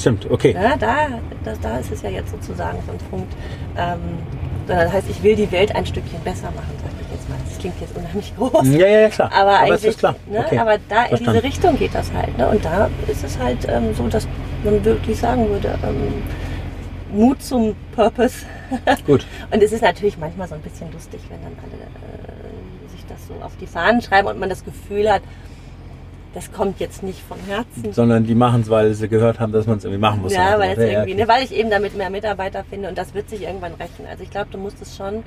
Stimmt, okay. Ja, da, da, da ist es ja jetzt sozusagen so ein Punkt. Ähm, sondern das heißt, ich will die Welt ein Stückchen besser machen, sage ich jetzt mal. Das klingt jetzt unheimlich groß. Ja, ja, ja, klar. Aber, es eigentlich, klar. Ne, Okay. aber da in Verstanden. diese Richtung geht das halt. Ne? Und da ist es halt ähm, so, dass man wirklich sagen würde, ähm, Mut zum Purpose. <laughs> Gut. Und es ist natürlich manchmal so ein bisschen lustig, wenn dann alle äh, sich das so auf die Fahnen schreiben und man das Gefühl hat, das kommt jetzt nicht vom Herzen. Sondern die machen es, weil sie gehört haben, dass man es irgendwie machen muss. Ja, weil, es ja, irgendwie, ne, weil ich eben damit mehr Mitarbeiter finde und das wird sich irgendwann rächen. Also ich glaube, du musst es schon.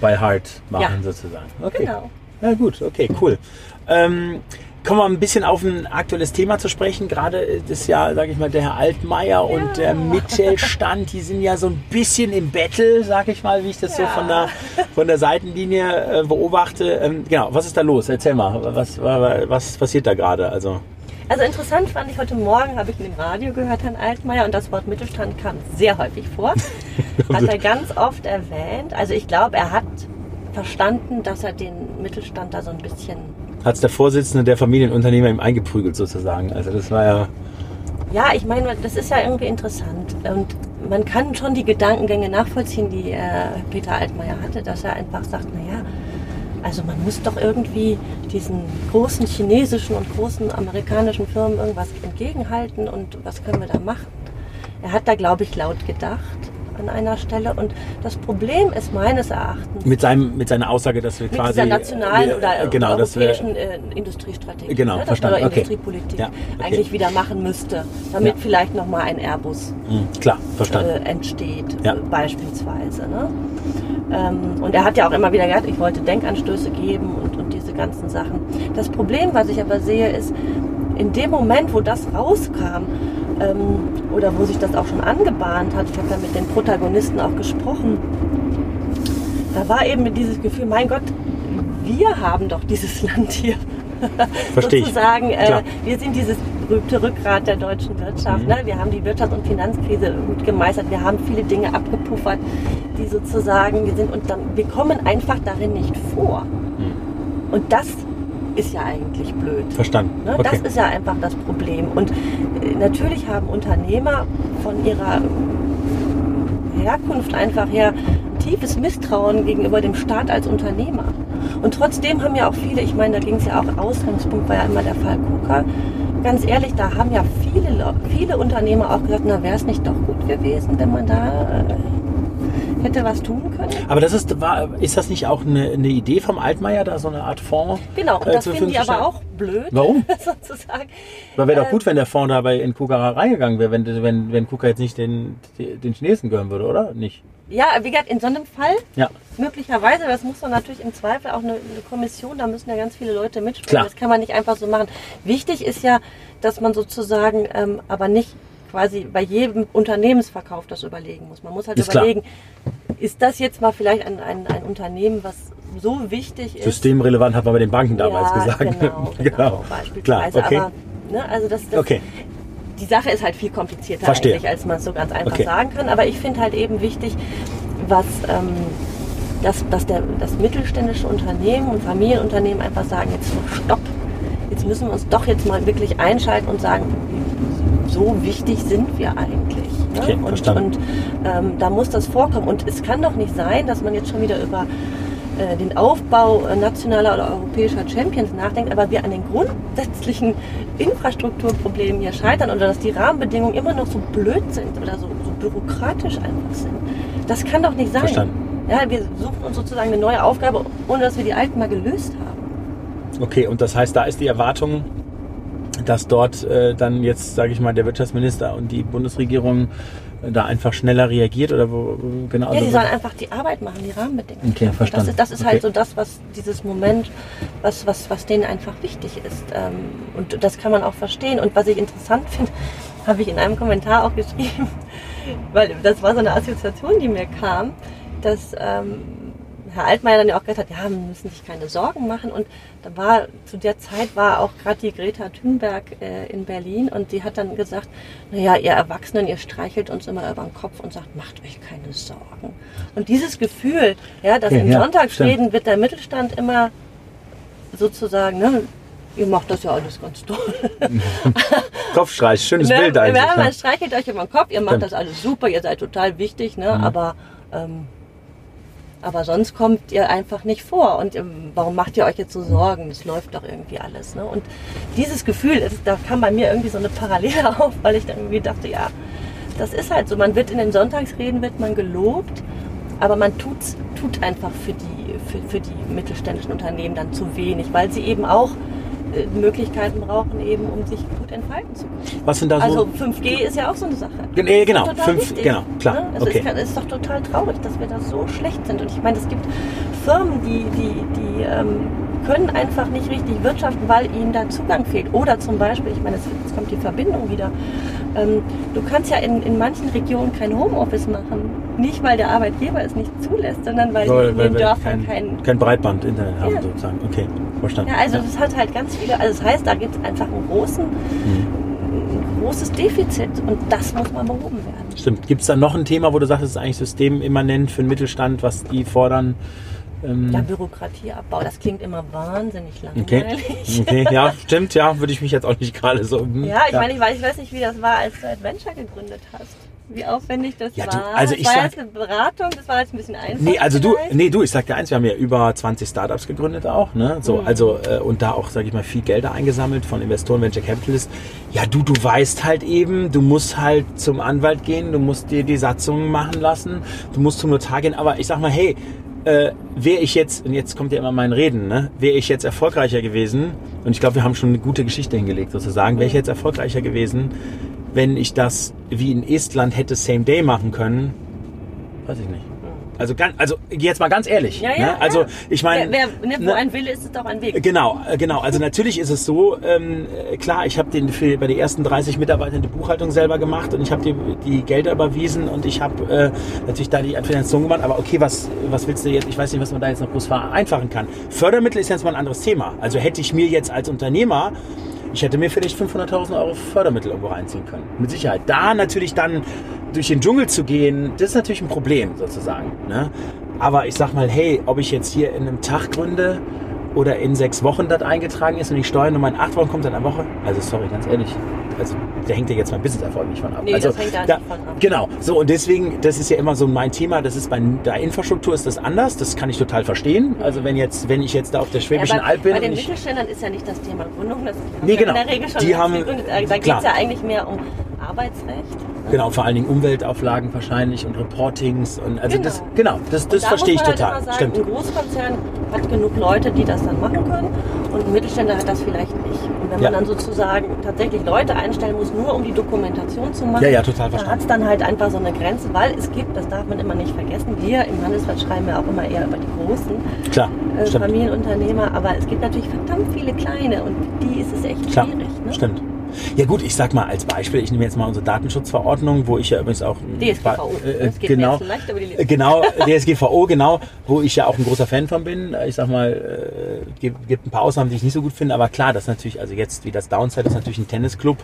Bei Hard machen Ja. sozusagen. Okay. Genau. Ja gut, okay, cool. Ähm, kommen wir ein bisschen auf ein aktuelles Thema zu sprechen. Gerade ist ja, sage ich mal, der Herr Altmaier und der Mittelstand, die sind ja so ein bisschen im Battle, sag ich mal, wie ich das so Ja. von der, von der Seitenlinie äh, beobachte. Ähm, genau, was ist da los? Erzähl mal, was, was passiert da gerade? Also, Also interessant fand ich heute Morgen, habe ich in dem Radio gehört, Herrn Altmaier, und das Wort Mittelstand kam sehr häufig vor. <laughs> hat er ganz oft erwähnt. Also ich glaube, er hat verstanden, dass er den Mittelstand da so ein bisschen hat es der Vorsitzende der Familienunternehmer ihm eingeprügelt sozusagen. Also das war ja... Ja, ich meine, das ist ja irgendwie interessant. Und man kann schon die Gedankengänge nachvollziehen, die äh, Peter Altmaier hatte, dass er einfach sagt, naja, also man muss doch irgendwie diesen großen chinesischen und großen amerikanischen Firmen irgendwas entgegenhalten und was können wir da machen? Er hat da, glaube ich, laut gedacht an einer Stelle. Und das Problem ist meines Erachtens Mit, seinem, mit seiner Aussage, dass wir mit quasi... dieser nationalen wir- oder genau, dass wir, europäischen äh, Industriestrategie, Genau, ne, verstanden. man Okay. Industriepolitik Ja, okay. eigentlich wieder machen müsste, damit Ja. vielleicht nochmal ein Airbus Hm, klar, verstanden. äh, entsteht, Ja. äh, beispielsweise. Ne? Ähm, und er hat ja auch immer wieder gesagt, ich wollte Denkanstöße geben und, und diese ganzen Sachen. Das Problem, was ich aber sehe, ist, in dem Moment, wo das rauskam, ähm, oder wo sich das auch schon angebahnt hat, ich habe ja mit den Protagonisten auch gesprochen, da war eben dieses Gefühl, mein Gott, wir haben doch dieses <laughs> Land hier. Verstehe ich. Sozusagen, äh, wir sind dieses berühmte Rückgrat der deutschen Wirtschaft. Mhm. Ne? Wir haben die Wirtschafts- und Finanzkrise gut gemeistert. Wir haben viele Dinge abgepuffert, die sozusagen wir sind und dann, wir kommen einfach darin nicht vor. Hm. Und das ist ja eigentlich blöd. Verstanden. Ne? Okay. Das ist ja einfach das Problem. Und äh, natürlich haben Unternehmer von ihrer Herkunft einfach her tiefes Misstrauen gegenüber dem Staat als Unternehmer. Und trotzdem haben ja auch viele, ich meine, da ging es ja auch, Ausgangspunkt war ja immer der Fall KUKA. Ganz ehrlich, da haben ja viele, viele Unternehmer auch gesagt, na wäre es nicht doch gut gewesen, wenn man da äh, hätte was tun können. Aber das ist, war, ist das nicht auch eine, eine Idee vom Altmaier, da so eine Art Fonds? Genau, und äh, das finden die aber auch blöd. Warum? <laughs> sozusagen. stellen? Wäre doch äh, gut, wenn der Fonds dabei in KUKA reingegangen wäre, wenn, wenn, wenn KUKA jetzt nicht den, den Chinesen gehören würde, oder? Nicht? Ja, wie gesagt, in so einem Fall Ja. möglicherweise, das muss man natürlich im Zweifel auch eine, eine Kommission, da müssen ja ganz viele Leute mitsprechen. Klar. Das kann man nicht einfach so machen. Wichtig ist ja, dass man sozusagen ähm, aber nicht quasi bei jedem Unternehmensverkauf das überlegen muss. Man muss halt Ist klar. überlegen, ist das jetzt mal vielleicht ein, ein, ein Unternehmen, was so wichtig ist? Systemrelevant hat man bei den Banken damals ja, gesagt. Genau, <laughs> genau, beispielsweise. Klar, okay. Aber ne, also das, das, Okay. die Sache ist halt viel komplizierter Verstehe. eigentlich, als man es so ganz einfach Okay. sagen kann. Aber ich finde halt eben wichtig, was ähm, dass, dass der, das mittelständische Unternehmen und Familienunternehmen einfach sagen, jetzt stopp, jetzt müssen wir uns doch jetzt mal wirklich einschalten und sagen, so wichtig sind wir eigentlich. Ne? Okay, und und ähm, da muss das vorkommen. Und es kann doch nicht sein, dass man jetzt schon wieder über äh, den Aufbau äh, nationaler oder europäischer Champions nachdenkt, aber wir an den grundsätzlichen Infrastrukturproblemen hier scheitern oder dass die Rahmenbedingungen immer noch so blöd sind oder so, so bürokratisch einfach sind. Das kann doch nicht sein. Verstanden. Ja, wir suchen uns sozusagen eine neue Aufgabe, ohne dass wir die alten mal gelöst haben. Okay, und das heißt, da ist die Erwartung, dass dort äh, dann jetzt, sage ich mal, der Wirtschaftsminister und die Bundesregierung äh, da einfach schneller reagiert oder wo, wo- genau? Ja, also die wo- sollen einfach die Arbeit machen, die Rahmenbedingungen. Okay, verstanden. Das ist, das ist Okay. halt so das, was dieses Moment, was, was, was denen einfach wichtig ist. Ähm, Und das kann man auch verstehen. Und was ich interessant <laughs> finde, habe ich in einem Kommentar auch geschrieben, <laughs> weil das war so eine Assoziation, die mir kam, dass ähm, Herr Altmaier dann ja auch gesagt hat, ja, wir müssen sich keine Sorgen machen. Und da war zu der Zeit war auch gerade die Greta Thunberg äh, in Berlin und die hat dann gesagt, naja, ihr Erwachsenen, ihr streichelt uns immer über den Kopf und sagt, macht euch keine Sorgen. Und dieses Gefühl, ja, dass Ja, in ja, Sonntagsreden wird der Mittelstand immer sozusagen, ne, ihr macht das ja alles ganz toll. <laughs> Kopfstreich, schönes Ne? Bild eigentlich. Ja, man streichelt euch über den Kopf, ihr macht das alles super, ihr seid total wichtig, ne? Mhm. aber ähm, Aber sonst kommt ihr einfach nicht vor. Und ähm, warum macht ihr euch jetzt so Sorgen? Es läuft doch irgendwie alles. Ne? Und dieses Gefühl, das, da kam bei mir irgendwie so eine Parallele <laughs> auf, weil ich dann irgendwie dachte, ja, das ist halt so. Man wird in den Sonntagsreden wird man gelobt, aber man tut's, tut einfach für die, für, für die mittelständischen Unternehmen dann zu wenig, weil sie eben auch Möglichkeiten brauchen, eben um sich gut entfalten zu können. Was sind da so? Also 5G ist ja auch so eine Sache. Äh, genau, fünf- wichtig, genau, klar, ne? Es, okay. ist, es ist doch total traurig, dass wir da so schlecht sind. Und ich meine, es gibt Firmen, die, die, die ähm, können einfach nicht richtig wirtschaften, weil ihnen da Zugang fehlt. Oder zum Beispiel, ich meine, jetzt, jetzt kommt die Verbindung wieder. Ähm, du kannst ja in, in manchen Regionen kein Homeoffice machen. Nicht, weil der Arbeitgeber es nicht zulässt, sondern weil Weil- die in den Dörfern kein, kein, kein Breitband-Internet haben, Ja. sozusagen. Okay, verstanden. ja, also das hat halt ganz viele, also das heißt, da gibt es einfach einen großen, ein großes Defizit und das muss mal behoben werden. Stimmt. Gibt es da noch ein Thema, wo du sagst, es ist eigentlich systemimmanent für den Mittelstand, was die fordern? Ähm, Ja, Bürokratieabbau, das klingt immer wahnsinnig okay. langweilig. okay, ja, stimmt, ja, würde ich mich jetzt auch nicht gerade so. hm, Ja, ich meine, ich weiß, ich weiß nicht, wie das war, als du Adventure gegründet hast. Wie aufwendig das Ja, du, war. also das ich war sag- jetzt eine Beratung, das war jetzt ein bisschen einfach. Nee, also du, nee, du, ich sag dir eins, wir haben ja über 20 Startups gegründet auch, ne? So, Mhm. also äh, und da auch, sage ich mal, viel Gelder eingesammelt von Investoren, Venture Capitalists. Ja, du, du weißt halt eben, du musst halt zum Anwalt gehen, du musst dir die Satzungen machen lassen, du musst zum Notar gehen, aber ich sag mal, hey, äh, wäre ich jetzt, und jetzt kommt ja immer mein Reden, ne? wäre ich jetzt erfolgreicher gewesen, und ich glaube, wir haben schon eine gute Geschichte hingelegt sozusagen, wäre ich jetzt erfolgreicher gewesen, wenn ich das wie in Estland hätte Same Day machen können, weiß ich nicht. Also, ganz, also jetzt mal ganz ehrlich. Ja, ja, ne? Also ja. ich meine, ne, wo ne- ein Wille ist, ist auch ein Weg. Genau, äh, genau. Also natürlich ist es so, ähm, äh, klar, ich habe den für, bei den ersten 30 Mitarbeitern die Buchhaltung selber gemacht und ich habe die, die Gelder überwiesen und ich habe äh, natürlich da die Finanzierung gemacht. Aber okay, was, was willst du jetzt? Ich weiß nicht, was man da jetzt noch groß vereinfachen kann. Fördermittel ist jetzt mal ein anderes Thema. Also hätte ich mir jetzt als Unternehmer ich hätte mir vielleicht 500.000 Euro Fördermittel irgendwo reinziehen können. Mit Sicherheit. Da natürlich dann durch den Dschungel zu gehen, das ist natürlich ein Problem sozusagen. Ne? Aber ich sag mal, hey, ob ich jetzt hier in einem Tag gründe oder in sechs Wochen das eingetragen ist und die Steuernummer in acht Wochen kommt dann eine Woche. Also sorry, ganz ehrlich. Also da hängt ja jetzt mein Business-Erfolg nicht von ab. Nee, also, das hängt da nicht von ab. Genau. So, und deswegen, das ist ja immer so mein Thema. Das ist bei der Infrastruktur ist das anders. Das kann ich total verstehen. Also wenn jetzt, wenn ich jetzt da auf der Schwäbischen Ja, Alb bin bei den Mittelständlern ist ja nicht das Thema Gründung. Das haben Nee, genau. In der Regel schon Die haben- gegründet. Da geht es ja eigentlich mehr um Arbeitsrecht. ne? Genau, vor allen Dingen Umweltauflagen wahrscheinlich und Reportings und also Genau. das genau, das, das da verstehe ich man total. Halt sagen, Stimmt. Ein Großkonzern hat genug Leute, die das dann machen können und ein Mittelständler hat das vielleicht nicht. Und wenn Ja. man dann sozusagen tatsächlich Leute einstellen muss, nur um die Dokumentation zu machen, Ja, ja, total da hat es dann halt einfach so eine Grenze, weil es gibt, das darf man immer nicht vergessen, wir im Handelsblatt schreiben ja auch immer eher über die großen Klar, äh. Familienunternehmer, aber es gibt natürlich verdammt viele kleine und die ist es echt Klar, schwierig. Ne? stimmt. Ja gut, ich sag mal als Beispiel, ich nehme jetzt mal unsere Datenschutzverordnung, wo ich ja übrigens auch DSGVO. Äh, äh, geht mir genau, leicht äh, genau, DSGVO, genau, wo ich ja auch ein großer Fan von bin. Ich sag mal, äh, gibt, gibt ein paar Ausnahmen, die ich nicht so gut finde, aber klar, das ist natürlich, also jetzt wie das Downside ist natürlich ein Tennisclub,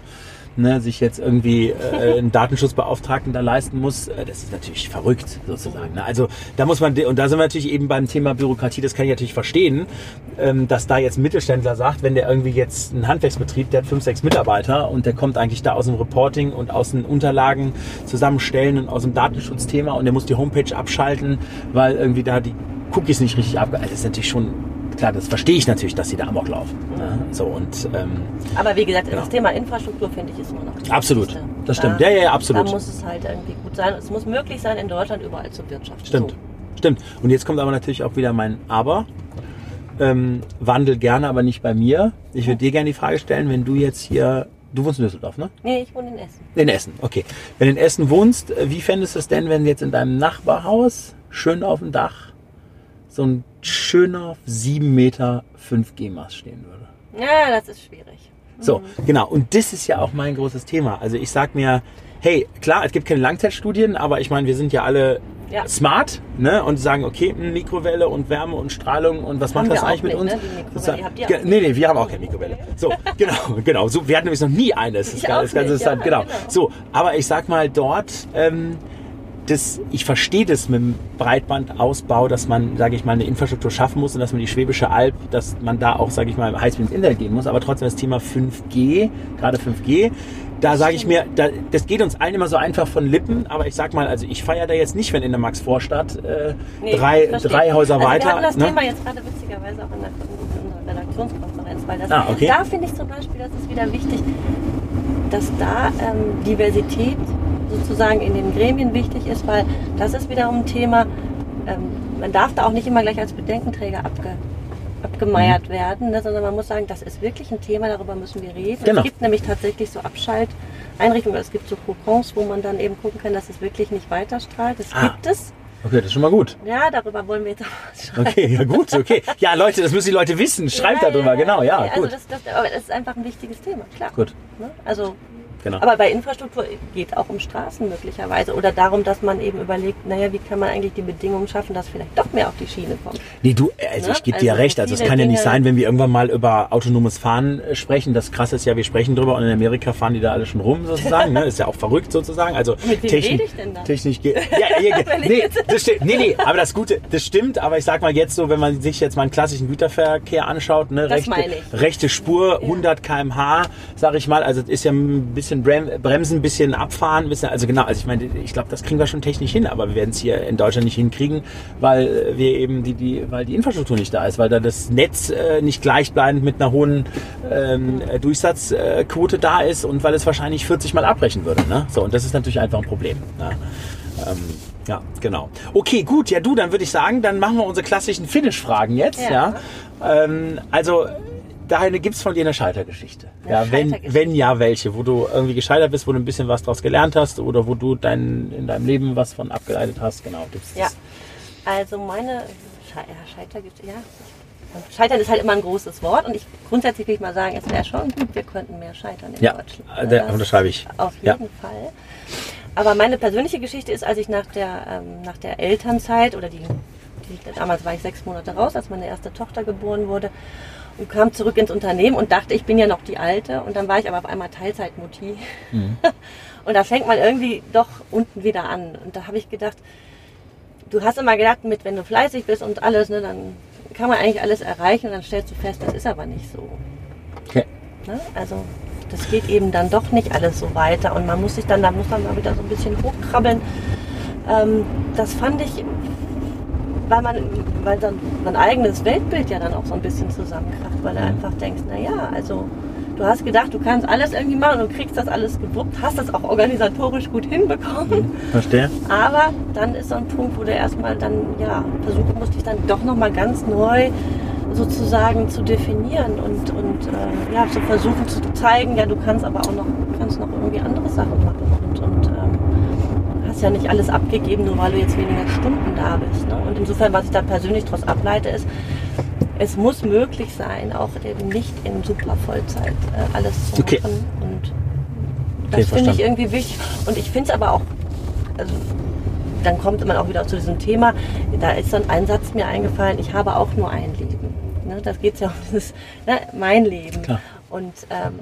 ne, sich jetzt irgendwie äh, einen Datenschutzbeauftragten da leisten muss, äh, das ist natürlich verrückt sozusagen. Ne? Also da muss man, und da sind wir natürlich eben beim Thema Bürokratie, das kann ich natürlich verstehen, ähm, dass da jetzt ein Mittelständler sagt, wenn der irgendwie jetzt einen Handwerksbetrieb, der hat fünf, sechs Mitarbeiter und der kommt eigentlich da aus dem Reporting und aus den Unterlagen zusammenstellen und aus dem Datenschutzthema und der muss die Homepage abschalten, weil irgendwie da die Cookies nicht richtig abge... Also das ist natürlich schon, klar, das verstehe ich natürlich, dass sie da Amok laufen. Ne? So und ähm, Aber wie gesagt, Genau. das Thema Infrastruktur finde ich ist immer noch das Absolut. Wichtigste. Das stimmt. Da- Ja, ja, ja, absolut. Da muss es halt irgendwie gut sein. Es muss möglich sein, in Deutschland überall zu wirtschaften. Stimmt. So. Stimmt. Und jetzt kommt aber natürlich auch wieder mein Aber. Ähm, Wandel gerne, aber nicht bei mir. Ich würde dir gerne die Frage stellen, wenn du jetzt hier, du wohnst in Düsseldorf, ne? Nee, ich wohne in Essen. In Essen, okay. Wenn du in Essen wohnst, äh, wie fändest du es denn, wenn jetzt in deinem Nachbarhaus, schön auf dem Dach, so ein schöner 7 Meter 5G-Mast stehen würde? Ja, das ist schwierig. So, genau. Und das ist ja auch mein großes Thema. Also ich sag mir, hey, klar, es gibt keine Langzeitstudien, aber ich meine, wir sind ja alle Ja. smart, ne? Und sagen, okay, mh, Mikrowelle und Wärme und Strahlung und was Haben macht das eigentlich mit uns? ne, die Ge- nee, nee, wir haben auch keine Mikrowelle. So, <laughs> genau, genau. So, wir hatten nämlich noch nie eine. Das ist das Ganze nicht, dann, ja, genau. genau. So, aber ich sag mal dort, ähm, das, ich verstehe das mit dem Breitbandausbau, dass man, sage ich mal, eine Infrastruktur schaffen muss und dass man die Schwäbische Alb, dass man da auch, sage ich mal, Highspeed ins Internet gehen muss. Aber trotzdem das Thema 5G, gerade 5G, da sage ich mir, da, das geht uns allen immer so einfach von Lippen, aber ich sag mal, also ich feiere da jetzt nicht, wenn in der Max-Vorstadt äh, Nee, drei, drei Häuser also weiter. Wir hatten das ne? Thema jetzt gerade witzigerweise auch in der, in unserer Redaktionskonferenz, weil das, Ah, okay. da finde ich zum Beispiel, das ist wieder wichtig, dass da ähm, Diversität sozusagen in den Gremien wichtig ist, weil das ist wiederum ein Thema, ähm, man darf da auch nicht immer gleich als Bedenkenträger abge, abgemeiert werden, ne, sondern man muss sagen, das ist wirklich ein Thema, darüber müssen wir reden. Genau. Es gibt nämlich tatsächlich so Abschalteinrichtungen, es gibt so Kokons, wo man dann eben gucken kann, dass es wirklich nicht weiterstrahlt. Das Ah. gibt es. Okay, das ist schon mal gut. Ja, darüber wollen wir jetzt auch was schreiben. Okay, ja gut, okay. Ja, Leute, das müssen die Leute wissen. Schreibt Ja, darüber, ja, genau, ja, Also gut. das, das, aber das ist einfach ein wichtiges Thema, klar. Gut, Ne? Also, genau. aber bei Infrastruktur geht auch um Straßen möglicherweise oder darum, dass man eben überlegt, naja, wie kann man eigentlich die Bedingungen schaffen, dass vielleicht doch mehr auf die Schiene kommt. Nee, du, also Ne? ich gebe dir Also recht. Also es kann ja nicht Dinge- sein, wenn wir irgendwann mal über autonomes Fahren äh, sprechen. Das krasse ist ja, wir sprechen drüber und in Amerika fahren die da alle schon rum sozusagen. Ne? Ist ja auch verrückt sozusagen. Also Mit wem Techn- rede ich denn da? Technisch geht. <laughs> Ja, ja, ich nee, das stimmt. Nee, nee, aber das Gute, das stimmt. Aber ich sag mal jetzt so, wenn man sich jetzt mal einen klassischen Güterverkehr anschaut, ne, rechte, rechte Spur, 100 km/h, sag ich mal. Also das ist ja ein bisschen Brem Bremsen, ein bisschen abfahren, ein bisschen, also genau. Also ich meine, ich glaube, das kriegen wir schon technisch hin, aber wir werden es hier in Deutschland nicht hinkriegen, weil wir eben die, die, weil die Infrastruktur nicht da ist, weil da das Netz äh, nicht gleichbleibend mit einer hohen ähm, äh, Durchsatzquote da ist und weil es wahrscheinlich 40 Mal abbrechen würde. Ne? So, und das ist natürlich einfach ein Problem. Ne? Ähm, ja, genau. Okay, gut. Ja, du, dann würde ich sagen, dann machen wir unsere klassischen Finish-Fragen jetzt. Ja. Ja. Ähm, also, gibt es von dir eine Scheitergeschichte. Eine Ja, wenn, wenn ja, welche, wo du irgendwie gescheitert bist, wo du ein bisschen was draus gelernt hast oder wo du dein, in deinem Leben was von abgeleitet hast. Genau, gibt's Ja. das? Also meine Sche ja, Scheiter gibt ja. Scheitern ist halt immer ein großes Wort und ich grundsätzlich will ich mal sagen, es wäre schon gut, wir könnten mehr scheitern in Ja, Deutschland. äh, da Das unterschreibe ich. Auf Ja. jeden Fall. Aber meine persönliche Geschichte ist, als ich nach der, ähm, nach der Elternzeit oder die, die, damals war ich sechs Monate raus, als meine erste Tochter geboren wurde und kam zurück ins Unternehmen und dachte, ich bin ja noch die Alte und dann war ich aber auf einmal Teilzeitmutti. Mhm. <laughs> Und da fängt man irgendwie doch unten wieder an. Und da habe ich gedacht, du hast immer gedacht, mit wenn du fleißig bist und alles, ne, dann kann man eigentlich alles erreichen und dann stellst du fest, das ist aber nicht so. Okay. Ne? Also das geht eben dann doch nicht alles so weiter und man muss sich dann, da muss man mal wieder so ein bisschen hochkrabbeln. Ähm, das fand ich, weil man, weil dann mein eigenes Weltbild ja dann auch so ein bisschen zusammenkracht, weil du Mhm. einfach denkst, na ja, also du hast gedacht, du kannst alles irgendwie machen und kriegst das alles gewuppt, hast das auch organisatorisch gut hinbekommen. Verstehe? Aber dann ist so ein Punkt, wo du erstmal dann, ja, versuchen musst, dich dann doch nochmal ganz neu sozusagen zu definieren und, und äh, ja, zu versuchen zu zeigen, ja, du kannst aber auch noch, kannst noch irgendwie andere Sachen machen hast ja nicht alles abgegeben, nur weil du jetzt weniger Stunden da bist. Ne? Und insofern, was ich da persönlich daraus ableite, ist, es muss möglich sein, auch eben nicht in super Vollzeit äh, alles zu Okay. machen. Und Okay, das finde ich irgendwie wichtig. Und ich finde es aber auch, also dann kommt man auch wieder zu diesem Thema, da ist dann ein Satz mir eingefallen, ich habe auch nur ein Leben. Ne, das geht ja um dieses, ne, mein Leben. Klar. Und ähm,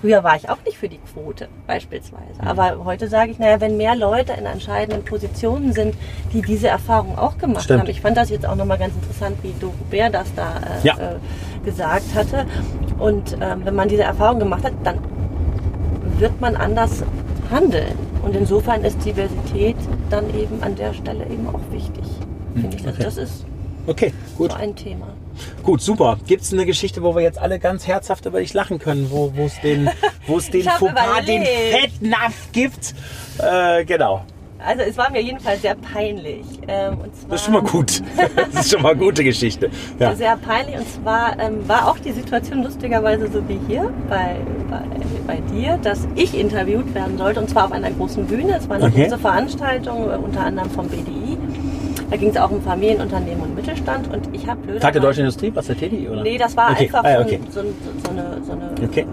früher war ich auch nicht für die Quote beispielsweise. Aber heute sage ich, naja, wenn mehr Leute in entscheidenden Positionen sind, die diese Erfahrung auch gemacht Stimmt. haben. Ich fand das jetzt auch nochmal ganz interessant, wie Doro Bär das da äh, Ja. äh, gesagt hatte. Und ähm, wenn man diese Erfahrung gemacht hat, dann wird man anders handeln. Und insofern ist Diversität dann eben an der Stelle eben auch wichtig. Finde ich. Also okay. das ist Okay, gut. so ein Thema. Gut, super. Gibt es eine Geschichte, wo wir jetzt alle ganz herzhaft über dich lachen können, wo es den, wo es <laughs> den Fauxpas, den. Fettnapf gibt? Äh, genau. Also es war mir jedenfalls sehr peinlich. Ähm, und zwar <laughs> Das ist schon mal gut. Das ist schon mal eine gute Geschichte. Ja. Sehr peinlich. Und zwar ähm, war auch die Situation lustigerweise so wie hier bei, bei, bei dir, dass ich interviewt werden sollte. Und zwar auf einer großen Bühne. Es war eine Okay. große Veranstaltung, äh, unter anderem vom BDI. Da ging es auch um Familienunternehmen und Mittelstand. Und ich habe blöd. Tag der deutschen Industrie, was der TDI, oder? Nee, das war Okay. einfach Ah, okay. so, so, so eine, so eine Okay.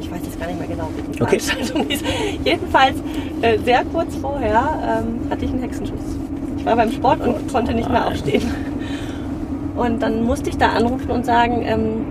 ich weiß jetzt gar nicht mehr genau, wie die Okay. Veranstaltung hieß. Jedenfalls, äh, sehr kurz vorher ähm, hatte ich einen Hexenschuss. Ich war beim Sport und konnte nicht mehr aufstehen. Und dann musste ich da anrufen und sagen, ähm,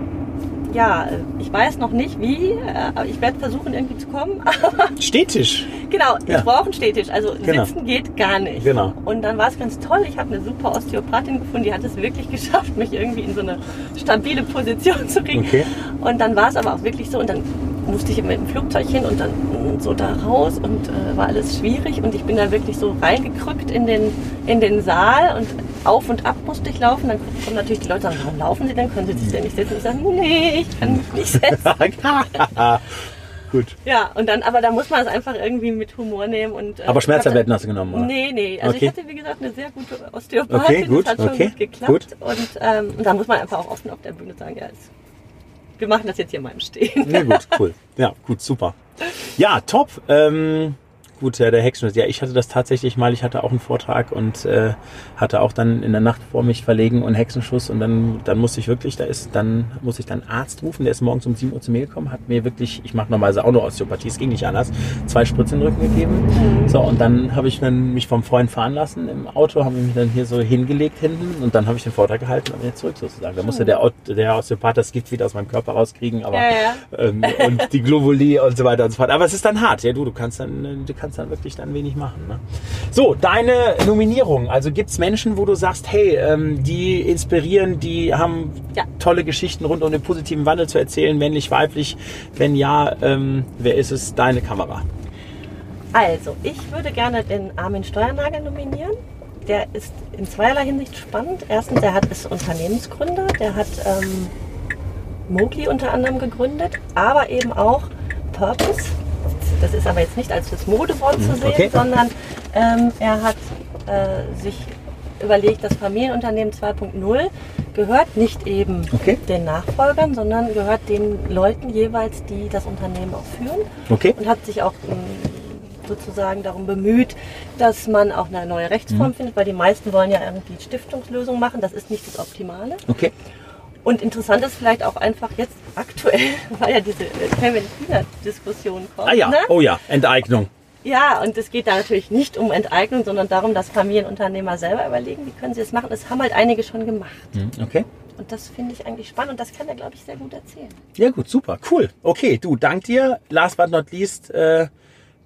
ja, äh, ich weiß noch nicht wie, äh, aber ich werde versuchen irgendwie zu kommen. <laughs> Aber Stehtisch. Genau, Ja. ich brauche einen Stehtisch. Also Genau. sitzen geht gar nicht. Genau. Und dann war es ganz toll. Ich habe eine super Osteopathin gefunden, die hat es wirklich <laughs> geschafft, mich irgendwie in so eine stabile Position zu kriegen. Okay. Und dann war es aber auch wirklich so. Und dann musste ich mit dem Flugzeug hin und dann so da raus und äh, war alles schwierig und ich bin da wirklich so reingekrückt in den, in den Saal und auf und ab musste ich laufen. Dann kommen natürlich die Leute sagen, warum laufen Sie denn? Können Sie sich denn nicht setzen? Ich sage, nee, ich kann mich nicht <laughs> setzen. <laughs> Gut. Ja, und dann, aber da muss man es einfach irgendwie mit Humor nehmen. Und, äh, Aber Schmerztabletten hast du genommen, oder? Nee, nee. Also Okay. ich hatte, wie gesagt, eine sehr gute Osteopathin. Okay, gut, Das hat schon okay, gut geklappt. gut. Und, ähm, und da muss man einfach auch offen auf der Bühne sagen, ja, jetzt, wir machen das jetzt hier mal im Stehen. Nee, gut, <laughs> cool. Ja, gut, super. Ja, top. Ähm, gut, ja, der Hexenschuss. Ja, ich hatte das tatsächlich mal. Ich hatte auch einen Vortrag und äh, hatte auch dann in der Nacht vor mich verlegen und Hexenschuss. Und dann, dann musste ich wirklich, da ist, dann muss ich dann Arzt rufen. Der ist morgens um 7 Uhr zu mir gekommen, hat mir wirklich, ich mache normalerweise auch nur Osteopathie, es ging nicht anders, zwei Spritzen in den Rücken gegeben. So, und dann habe ich dann mich vom Freund fahren lassen im Auto, habe mich dann hier so hingelegt hinten und dann habe ich den Vortrag gehalten und bin jetzt zurück sozusagen. Da musste der, Ot- der Osteopath das Gift wieder aus meinem Körper rauskriegen, aber Ja, ja. ähm, und die Globuli und so weiter und so fort. Aber es ist dann hart, ja, du, du kannst dann, du kannst dann wirklich dann wenig machen. Ne? So, deine Nominierung. Also gibt's Menschen, wo du sagst, hey, ähm, die inspirieren, die haben Ja. tolle Geschichten rund um den positiven Wandel zu erzählen, männlich, weiblich. Wenn ja, ähm, wer ist es? Deine Kamera. Also, ich würde gerne den Armin Steuernagel nominieren. Der ist in zweierlei Hinsicht spannend. Erstens, er hat, ist Unternehmensgründer, der hat ähm, Mogli unter anderem gegründet, aber eben auch Purpose. Das ist aber jetzt nicht als das Modewort zu sehen, Mhm, okay. sondern ähm, er hat äh, sich überlegt, das Familienunternehmen 2.0 gehört nicht eben Okay. den Nachfolgern, sondern gehört den Leuten jeweils, die das Unternehmen auch führen Okay? und hat sich auch ähm, sozusagen darum bemüht, dass man auch eine neue Rechtsform findet, weil die meisten wollen ja irgendwie Stiftungslösungen machen. Das ist nicht das Optimale. Okay. Und interessant ist vielleicht auch einfach jetzt aktuell, <laughs> weil ja diese Kevin-China-Diskussion kommt. Ah ja, Ne? oh ja, Enteignung. Ja, und es geht da natürlich nicht um Enteignung, sondern darum, dass Familienunternehmer selber überlegen, wie können sie das machen. Das haben halt einige schon gemacht. Hm, Okay. Und das finde ich eigentlich spannend und das kann er, glaube ich, sehr gut erzählen. Ja gut, super, cool. Okay, du, dank dir. Last but not least, äh,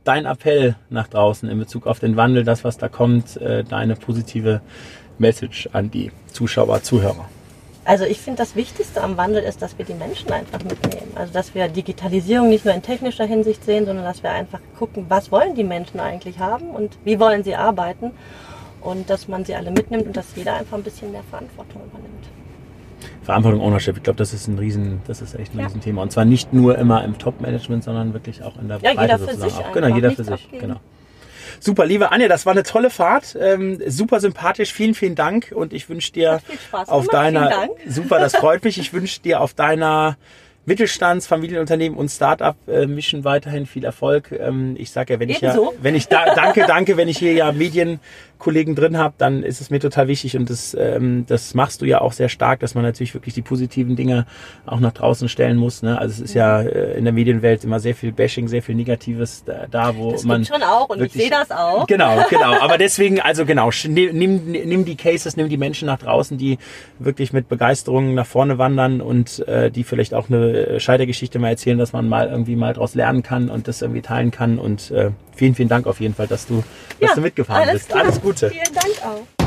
dein Appell nach draußen in Bezug auf den Wandel, das, was da kommt, äh, deine positive Message an die Zuschauer, Zuhörer. Also ich finde, das Wichtigste am Wandel ist, dass wir die Menschen einfach mitnehmen. Also dass wir Digitalisierung nicht nur in technischer Hinsicht sehen, sondern dass wir einfach gucken, was wollen die Menschen eigentlich haben und wie wollen sie arbeiten. Und dass man sie alle mitnimmt und dass jeder einfach ein bisschen mehr Verantwortung übernimmt. Verantwortung, Ownership, ich glaube, das ist ein Riesen, das ist echt ein Ja. Riesenthema. Und zwar nicht nur immer im Top-Management, sondern wirklich auch in der Ja, Breite jeder für sozusagen. sich auch. Genau, jeder für sich. abgeben. Genau. Super, liebe Anja, das war eine tolle Fahrt. Ähm, super sympathisch. Vielen, vielen Dank. Und ich wünsche dir auf gemacht. Deiner super, das freut mich. Ich wünsche dir auf deiner Mittelstands-, Familienunternehmen und Start-up-Mission weiterhin viel Erfolg. Ähm, ich sage ja, wenn ich ja, Ebenso. wenn ich da, danke, danke, wenn ich hier ja Medienkollegen drin habe, dann ist es mir total wichtig und das, ähm, das machst du ja auch sehr stark, dass man natürlich wirklich die positiven Dinge auch nach draußen stellen muss. Ne? Also es ist ja äh, in der Medienwelt immer sehr viel Bashing, sehr viel Negatives da, da wo Das man gibt schon auch und ich sehe das auch. Genau, <laughs> genau. Aber deswegen, also genau, nimm, nimm, nimm die Cases, nimm die Menschen nach draußen, die wirklich mit Begeisterung nach vorne wandern und äh, die vielleicht auch eine Scheitergeschichte mal erzählen, dass man mal irgendwie mal daraus lernen kann und das irgendwie teilen kann. Und äh, vielen, vielen Dank auf jeden Fall, dass du, dass du mitgefahren alles bist. klar. Alles Gute. Vielen Dank auch.